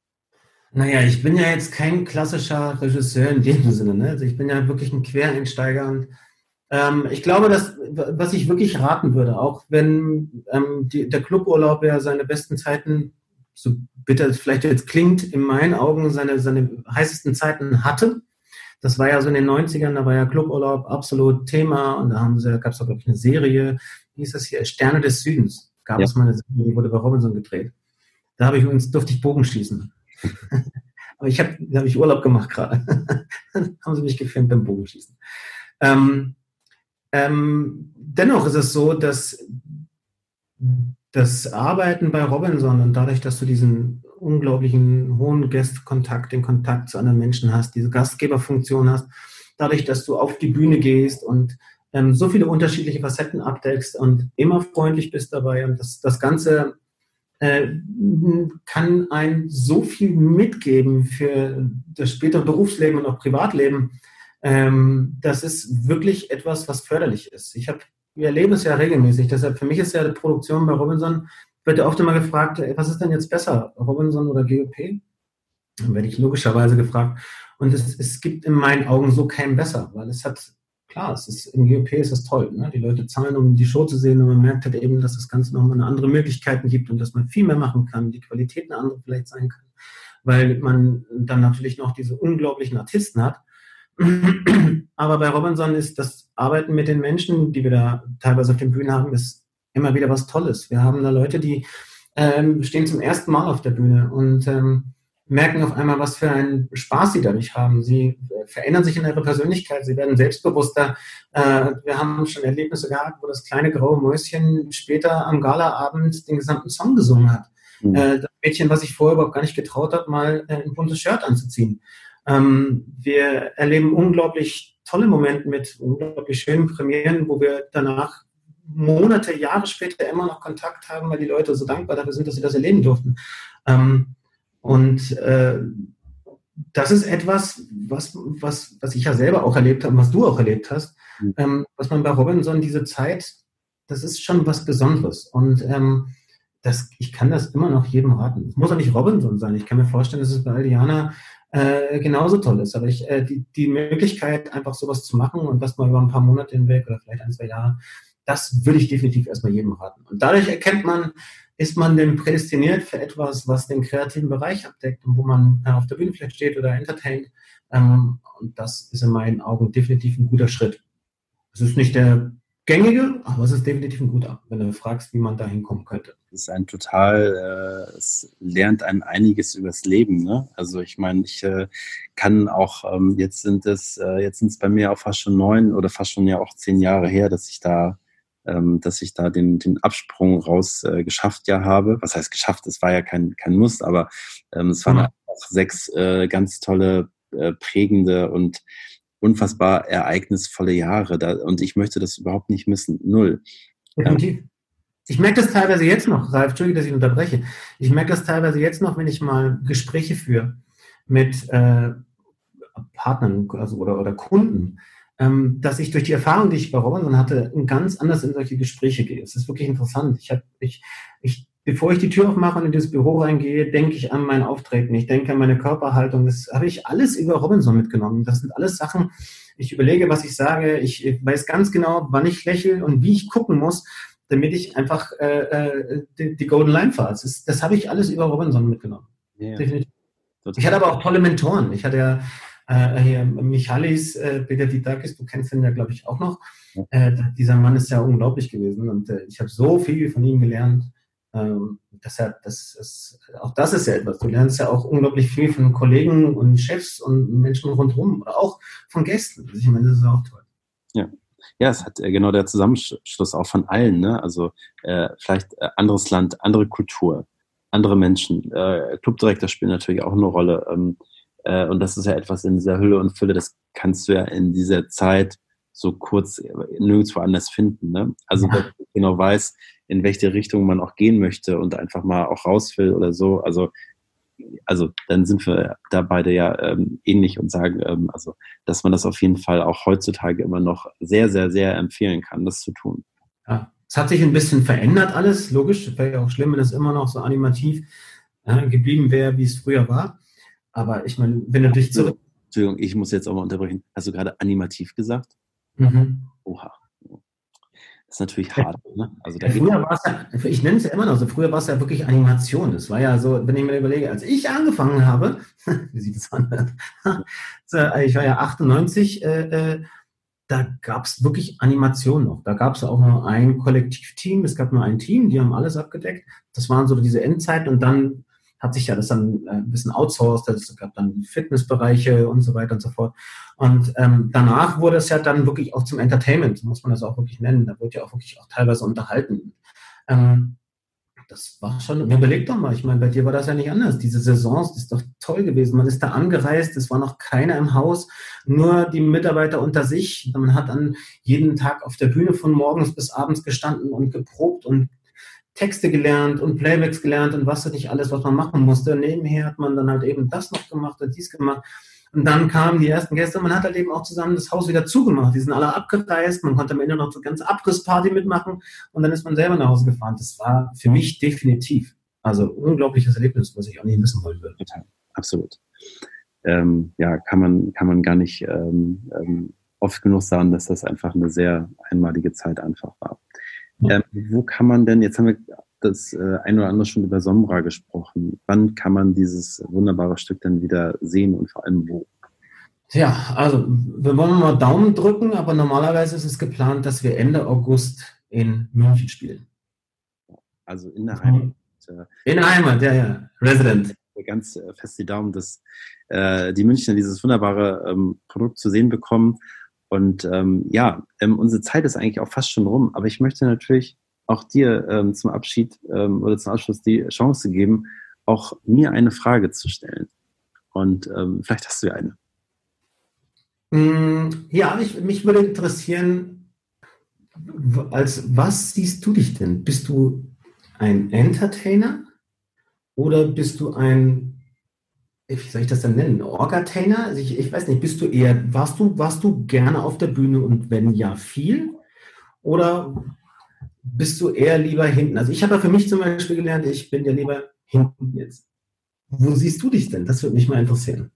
Speaker 2: Naja, ich bin ja jetzt kein klassischer Regisseur in dem Sinne. Ne? Also ich bin ja wirklich ein Quereinsteiger und ähm, ich glaube, dass, was ich wirklich raten würde, auch wenn ähm, die, der Cluburlaub ja seine besten Zeiten, so bitter es vielleicht jetzt klingt, in meinen Augen seine, seine heißesten Zeiten hatte. Das war ja so in den 90ern, da war ja Cluburlaub absolut Thema und da haben sie, gab es auch, glaube ich, eine Serie, wie hieß das hier, Sterne des Südens. Gab ja. es mal eine Serie, die wurde bei Robinson gedreht. Da habe ich übrigens, durfte ich Bogen schießen. Aber ich habe, da habe ich Urlaub gemacht gerade. haben sie mich gefilmt beim Bogenschießen. Ähm, ähm, dennoch ist es so, dass das Arbeiten bei Robinson und dadurch, dass du diesen unglaublichen hohen Gastkontakt, den Kontakt zu anderen Menschen hast, diese Gastgeberfunktion hast, dadurch, dass du auf die Bühne gehst und ähm, so viele unterschiedliche Facetten abdeckst und immer freundlich bist dabei und das, das Ganze äh, kann ein so viel mitgeben für das spätere Berufsleben und auch Privatleben, ähm, das ist wirklich etwas, was förderlich ist. Ich habe, wir erleben es ja regelmäßig. Deshalb für mich ist ja die Produktion bei Robinson, wird ja oft immer gefragt, was ist denn jetzt besser, Robinson oder GOP? Dann werde ich logischerweise gefragt. Und es, es gibt in meinen Augen so kein besser, weil es hat, klar, es ist, im GOP ist das toll. Ne? Die Leute zahlen, um die Show zu sehen und man merkt halt eben, dass das Ganze nochmal andere Möglichkeiten gibt und dass man viel mehr machen kann, die Qualität eine andere vielleicht sein kann. Weil man dann natürlich noch diese unglaublichen Artisten hat, aber bei Robinson ist das Arbeiten mit den Menschen, die wir da teilweise auf den Bühnen haben, ist immer wieder was Tolles. Wir haben da Leute, die ähm, stehen zum ersten Mal auf der Bühne und ähm, merken auf einmal, was für einen Spaß sie dadurch haben. Sie äh, verändern sich in ihrer Persönlichkeit, sie werden selbstbewusster. Äh, wir haben schon Erlebnisse gehabt, wo das kleine graue Mäuschen später am Galaabend den gesamten Song gesungen hat. Mhm. Äh, das Mädchen, was sich vorher überhaupt gar nicht getraut hat, mal äh, ein buntes Shirt anzuziehen. Ähm, wir erleben unglaublich tolle Momente mit unglaublich schönen Premieren, wo wir danach Monate, Jahre später immer noch Kontakt haben, weil die Leute so dankbar dafür sind, dass sie das erleben durften. Ähm, und äh, das ist etwas, was, was, was ich ja selber auch erlebt habe, was du auch erlebt hast, mhm. ähm, was man bei Robinson diese Zeit, das ist schon was Besonderes. Und ähm, das, ich kann das immer noch jedem raten. Es muss auch nicht Robinson sein. Ich kann mir vorstellen, dass es bei Aldiana äh, genauso toll ist. Aber ich, äh, die, die Möglichkeit, einfach sowas zu machen und das mal über ein paar Monate hinweg oder vielleicht ein, zwei Jahre, das würde ich definitiv erstmal jedem raten. Und dadurch erkennt man, ist man denn prädestiniert für etwas, was den kreativen Bereich abdeckt und wo man äh, auf der Bühne vielleicht steht oder entertaint. Ähm, und das ist in meinen Augen definitiv ein guter Schritt. Es ist nicht der gängige, aber es ist definitiv ein guter, wenn du fragst, wie man da hinkommen könnte.
Speaker 1: Es ist ein total, äh, es lernt einem einiges übers Leben. Ne? Also ich meine, ich äh, kann auch, ähm, jetzt sind es, äh, jetzt sind es bei mir auch fast schon neun oder fast schon ja auch zehn Jahre her, dass ich da ähm, dass ich da den, den Absprung raus äh, geschafft ja habe. Was heißt geschafft? Es war ja kein, kein Muss, aber ähm, es waren mhm. einfach sechs äh, ganz tolle, äh, prägende und unfassbar ereignisvolle Jahre. Da, und ich möchte das überhaupt nicht missen. Null.
Speaker 2: Definitiv. Ich merke das teilweise jetzt noch, Ralf, Entschuldige, dass ich unterbreche. Ich merke das teilweise jetzt noch, wenn ich mal Gespräche führe mit äh, Partnern also, oder, oder Kunden, ähm, dass ich durch die Erfahrung, die ich bei Robinson hatte, ganz anders in solche Gespräche gehe. Es ist wirklich interessant. Ich habe, ich, ich, bevor ich die Tür aufmache und in dieses Büro reingehe, denke ich an mein Auftreten. Ich denke an meine Körperhaltung. Das habe ich alles über Robinson mitgenommen. Das sind alles Sachen. Ich überlege, was ich sage. Ich weiß ganz genau, wann ich lächle und wie ich gucken muss, damit ich einfach äh, äh die, die Golden Line fahre. Das, das habe ich alles über Robinson mitgenommen. Yeah. Definitiv. Ich hatte aber auch tolle Mentoren. Ich hatte ja äh, Michalis äh, Peter Didakis, du kennst ihn ja, glaube ich, auch noch. Äh, dieser Mann ist ja unglaublich gewesen und äh, ich habe so viel von ihm gelernt. Ähm, deshalb, das ist, auch das ist ja etwas. Du lernst ja auch unglaublich viel von Kollegen und Chefs und Menschen rundherum, oder auch von Gästen. Also ich meine, das ist auch toll.
Speaker 1: Ja. Ja, es hat äh, genau der Zusammenschluss auch von allen, ne? Also äh, vielleicht äh, anderes Land, andere Kultur, andere Menschen. Äh, Clubdirektor spielen natürlich auch eine Rolle. Ähm, äh, und das ist ja etwas in dieser Hülle und Fülle, das kannst du ja in dieser Zeit so kurz nirgendwo anders finden. Ne? Also, ja. du genau weiß, in welche Richtung man auch gehen möchte und einfach mal auch raus will oder so. Also, also dann sind wir da beide ja ähm, ähnlich und sagen, ähm, also, dass man das auf jeden Fall auch heutzutage immer noch sehr, sehr, sehr empfehlen kann, das zu tun.
Speaker 2: Ja, es hat sich ein bisschen verändert alles, logisch. Wäre ja auch schlimm, wenn es immer noch so animativ äh, geblieben wäre, wie es früher war. Aber ich meine, wenn du dich zurück.
Speaker 1: Entschuldigung, ich muss jetzt auch mal unterbrechen. Hast du gerade animativ gesagt? Mhm. Oha. Das ist natürlich hart. Ne?
Speaker 2: Also ja, früher war es ja, ich nenne es ja immer noch so, früher war es ja wirklich Animation. Das war ja so, wenn ich mir überlege, als ich angefangen habe, wie sieht es an? ich war ja 98, äh, äh, da gab es wirklich Animation noch. Da gab es auch nur ein Kollektivteam, es gab nur ein Team, die haben alles abgedeckt. Das waren so diese Endzeiten und dann hat sich ja das dann äh, ein bisschen outsourced, es gab dann Fitnessbereiche und so weiter und so fort. Und ähm, danach wurde es ja dann wirklich auch zum Entertainment, muss man das auch wirklich nennen. Da wurde ja auch wirklich auch teilweise unterhalten. Ähm, das war schon, überleg doch mal, ich meine, bei dir war das ja nicht anders. Diese Saisons, das ist doch toll gewesen. Man ist da angereist, es war noch keiner im Haus, nur die Mitarbeiter unter sich. Man hat dann jeden Tag auf der Bühne von morgens bis abends gestanden und geprobt und Texte gelernt und Playbacks gelernt und was nicht alles, was man machen musste. Nebenher hat man dann halt eben das noch gemacht und dies gemacht. Und dann kamen die ersten Gäste und man hat halt eben auch zusammen das Haus wieder zugemacht. Die sind alle abgereist. Man konnte am Ende noch so ganz Abrissparty mitmachen und dann ist man selber nach Hause gefahren. Das war für mich definitiv. Also unglaubliches Erlebnis, was ich auch nie missen wollen würde. Total,
Speaker 1: absolut. Ähm, ja, kann man, kann man gar nicht ähm, ähm, oft genug sagen, dass das einfach eine sehr einmalige Zeit einfach war. Ähm, wo kann man denn, jetzt haben wir das äh, ein oder andere schon über Sombra gesprochen, wann kann man dieses wunderbare Stück dann wieder sehen und vor allem wo?
Speaker 2: Ja, also wir wollen mal Daumen drücken, aber normalerweise ist es geplant, dass wir Ende August in München spielen.
Speaker 1: Also in der Heimat. Äh,
Speaker 2: in der Heimat, ja, ja. Resident.
Speaker 1: Ganz äh, fest die Daumen, dass äh, die Münchner dieses wunderbare ähm, Produkt zu sehen bekommen und ähm, ja, ähm, unsere Zeit ist eigentlich auch fast schon rum, aber ich möchte natürlich auch dir ähm, zum Abschied ähm, oder zum Abschluss die Chance geben, auch mir eine Frage zu stellen. Und ähm, vielleicht hast du ja eine.
Speaker 2: Mm, ja, ich, mich würde interessieren, als was siehst du dich denn? Bist du ein Entertainer oder bist du ein wie soll ich das denn nennen? Orgatainer? Also ich, ich weiß nicht, bist du eher, warst du, warst du gerne auf der Bühne und wenn ja, viel? Oder bist du eher lieber hinten? Also ich habe ja für mich zum Beispiel gelernt, ich bin ja lieber hinten jetzt. Wo siehst du dich denn? Das würde mich mal interessieren.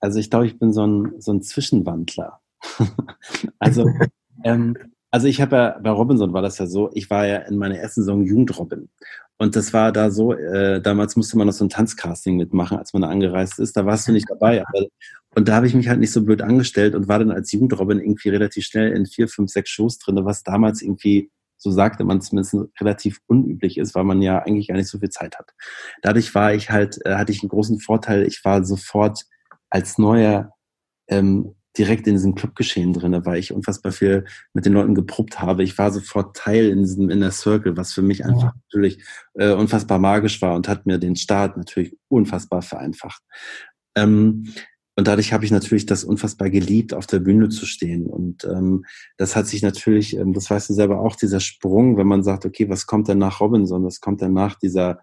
Speaker 1: Also ich glaube, ich bin so ein, so ein Zwischenwandler. also, ähm, also ich habe ja, bei Robinson war das ja so, ich war ja in meiner ersten Saison Jugendrobin. Und das war da so, äh, damals musste man noch so ein Tanzcasting mitmachen, als man da angereist ist. Da warst du nicht dabei. Aber, und da habe ich mich halt nicht so blöd angestellt und war dann als Jugendrobin irgendwie relativ schnell in vier, fünf, sechs Shows drin, was damals irgendwie, so sagte man zumindest, relativ unüblich ist, weil man ja eigentlich gar nicht so viel Zeit hat. Dadurch war ich halt, äh, hatte ich einen großen Vorteil. Ich war sofort als neuer ähm, direkt in diesem Clubgeschehen drin, weil ich unfassbar viel mit den Leuten geprobt habe. Ich war sofort Teil in diesem Inner Circle, was für mich einfach ja. natürlich äh, unfassbar magisch war und hat mir den Start natürlich unfassbar vereinfacht. Ähm, und dadurch habe ich natürlich das unfassbar geliebt, auf der Bühne zu stehen. Und ähm, das hat sich natürlich, ähm, das weißt du selber auch, dieser Sprung, wenn man sagt, okay, was kommt denn nach Robinson, was kommt denn nach dieser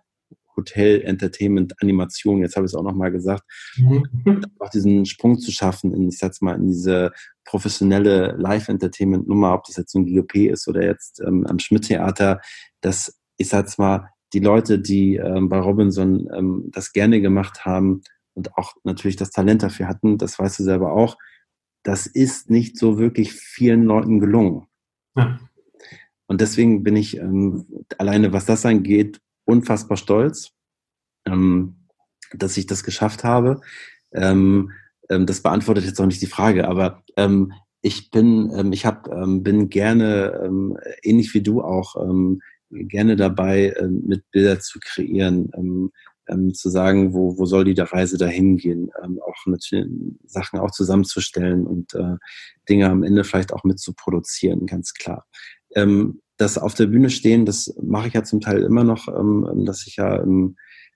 Speaker 1: Hotel, Entertainment, Animation, jetzt habe ich es auch nochmal gesagt, mhm. auch diesen Sprung zu schaffen in, ich sag's mal, in diese professionelle Live-Entertainment-Nummer, ob das jetzt so ein GOP ist oder jetzt ähm, am Schmidt-Theater, dass, ich sag's mal, die Leute, die ähm, bei Robinson ähm, das gerne gemacht haben und auch natürlich das Talent dafür hatten, das weißt du selber auch, das ist nicht so wirklich vielen Leuten gelungen. Ja. Und deswegen bin ich ähm, alleine, was das angeht, unfassbar stolz, ähm, dass ich das geschafft habe. Ähm, ähm, das beantwortet jetzt auch nicht die Frage, aber ähm, ich bin, ähm, ich hab, bin gerne, ähnlich wie du auch, gerne dabei, mit Bilder zu kreieren, ähm, zu sagen, wo, wo soll die Reise dahin gehen, ähm, auch natürlich Sachen auch zusammenzustellen und äh, Dinge am Ende vielleicht auch mit zu produzieren, ganz klar. Ähm, das auf der Bühne stehen, das mache ich ja zum Teil immer noch, ähm, dass ich ja im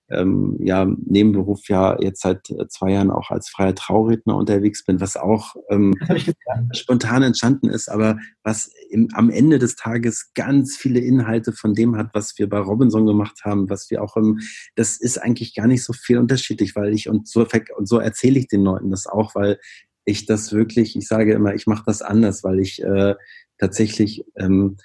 Speaker 1: ähm, ja, Nebenberuf ja jetzt seit äh, zwei Jahren auch als freier Trauredner unterwegs bin, was auch ähm, spontan entstanden ist, aber was im, am Ende des Tages ganz viele Inhalte von dem hat, was wir bei Robinson gemacht haben, was wir auch im, das ist eigentlich gar nicht so viel unterschiedlich, weil ich und so, und so erzähle ich den Leuten das auch, weil ich das wirklich, ich sage immer, ich mache das anders, weil ich äh, tatsächlich ähm,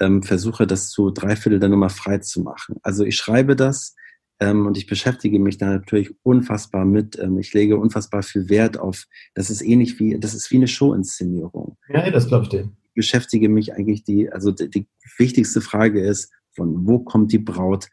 Speaker 1: ähm, versuche, das zu drei Viertel der Nummer frei zu machen. Also ich schreibe das ähm, und ich beschäftige mich da natürlich unfassbar mit. Ähm, ich lege unfassbar viel Wert auf, das ist ähnlich wie, das ist wie eine Showinszenierung.
Speaker 2: Ja, das glaube ich dir.
Speaker 1: Ich beschäftige mich eigentlich die, also die, die wichtigste Frage ist, von wo kommt die Braut?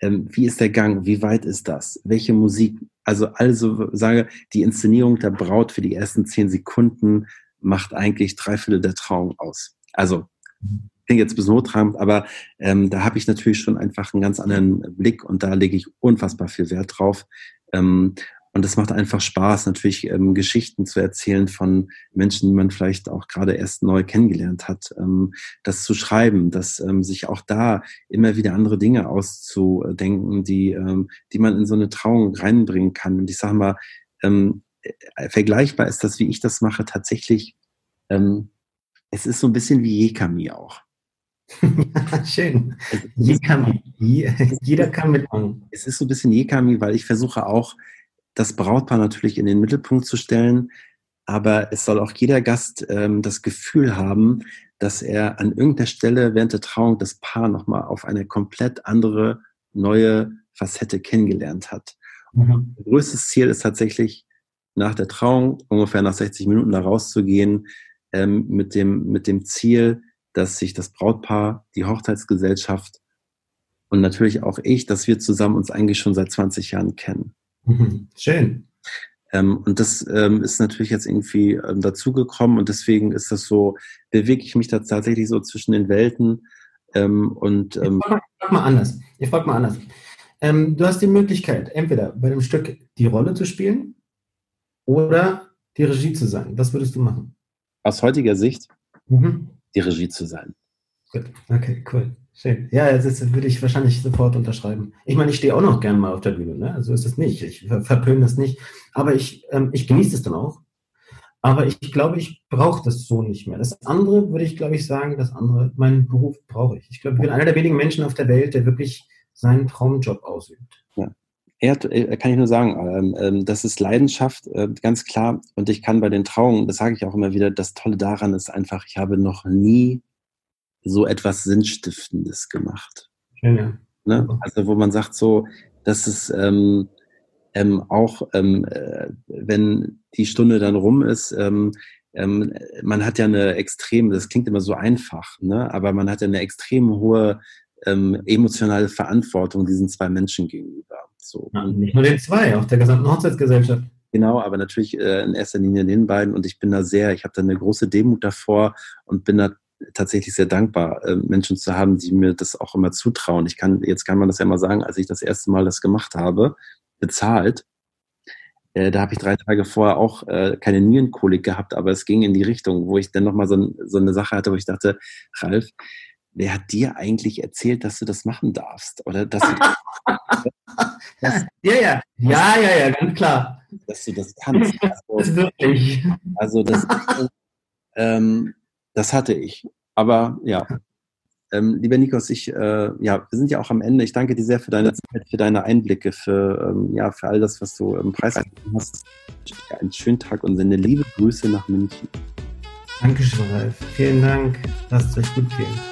Speaker 1: Ähm, wie ist der Gang? Wie weit ist das? Welche Musik? Also, also sage, die Inszenierung der Braut für die ersten zehn Sekunden macht eigentlich drei Viertel der Trauung aus. Also mhm klingt jetzt hochtrabend, aber ähm, da habe ich natürlich schon einfach einen ganz anderen Blick und da lege ich unfassbar viel Wert drauf. Ähm, und es macht einfach Spaß, natürlich ähm, Geschichten zu erzählen von Menschen, die man vielleicht auch gerade erst neu kennengelernt hat. Ähm, das zu schreiben, dass ähm, sich auch da immer wieder andere Dinge auszudenken, die, ähm, die man in so eine Trauung reinbringen kann. Und ich sage mal, ähm, äh, vergleichbar ist das, wie ich das mache, tatsächlich. Ähm, es ist so ein bisschen wie Jekami auch.
Speaker 2: Schön. Jekami. Jeder kann mitmachen.
Speaker 1: Es ist so ein bisschen Jekami, weil ich versuche auch, das Brautpaar natürlich in den Mittelpunkt zu stellen. Aber es soll auch jeder Gast ähm, das Gefühl haben, dass er an irgendeiner Stelle während der Trauung das Paar nochmal auf eine komplett andere, neue Facette kennengelernt hat. Mhm. Größtes Ziel ist tatsächlich, nach der Trauung, ungefähr nach 60 Minuten da rauszugehen, ähm, mit, dem, mit dem Ziel, dass sich das Brautpaar, die Hochzeitsgesellschaft und natürlich auch ich, dass wir zusammen uns eigentlich schon seit 20 Jahren kennen.
Speaker 2: Mhm. Schön.
Speaker 1: Ähm, und das ähm, ist natürlich jetzt irgendwie ähm, dazugekommen und deswegen ist das so, bewege ich mich da tatsächlich so zwischen den Welten ähm, und.
Speaker 2: Ähm, ich frage frag mal anders. Ich frage mal anders. Ähm, du hast die Möglichkeit, entweder bei dem Stück die Rolle zu spielen oder die Regie zu sein. Was würdest du machen?
Speaker 1: Aus heutiger Sicht? Mhm die Regie zu sein.
Speaker 2: Gut, okay, cool. Schön. Ja, das würde ich wahrscheinlich sofort unterschreiben. Ich meine, ich stehe auch noch gerne mal auf der Bühne, ne? Also ist es nicht. Ich verpöne das nicht. Aber ich, ähm, ich genieße es dann auch. Aber ich glaube, ich brauche das so nicht mehr. Das andere würde ich, glaube ich, sagen, das andere, meinen Beruf brauche ich. Ich glaube, ich bin einer der wenigen Menschen auf der Welt, der wirklich seinen Traumjob ausübt.
Speaker 1: Ja. Er, äh, kann ich nur sagen, ähm, ähm, das ist Leidenschaft, äh, ganz klar. Und ich kann bei den Trauungen, das sage ich auch immer wieder, das Tolle daran ist einfach, ich habe noch nie so etwas Sinnstiftendes gemacht. Ja, Ne? Also wo man sagt so, das ist ähm, ähm, auch, ähm, äh, wenn die Stunde dann rum ist, man hat ja eine extrem, das klingt immer so einfach, ne? aber man hat ja eine extrem hohe ähm, emotionale Verantwortung diesen zwei Menschen gegenüber.
Speaker 2: So. Ja, nicht nur den zwei, auch der gesamten Hochzeitsgesellschaft.
Speaker 1: Genau, aber natürlich äh, in erster Linie den beiden und ich bin da sehr, ich habe da eine große Demut davor und bin da tatsächlich sehr dankbar, äh, Menschen zu haben, die mir das auch immer zutrauen. Ich kann, jetzt kann man das ja mal sagen, als ich das erste Mal das gemacht habe, bezahlt, Äh, da habe ich drei Tage vorher auch äh, keine Nierenkolik gehabt, aber es ging in die Richtung, wo ich dann nochmal so, so eine Sache hatte, wo ich dachte, Ralf, wer hat dir eigentlich erzählt, dass du das machen darfst? Oder dass du
Speaker 2: das, ja, ja, ja, ja, ja, ganz klar.
Speaker 1: Dass du das kannst. Also, das wirklich. Also das, ähm, das hatte ich. Aber ja, ähm, lieber Nikos, ich, äh, ja, wir sind ja auch am Ende. Ich danke dir sehr für deine Zeit, für deine Einblicke, für, ähm, ja, für all das, was du im Preis hast. Ja, einen schönen Tag und sende liebe Grüße nach München.
Speaker 2: Dankeschön, Ralf. Vielen Dank. Lasst es euch gut gehen.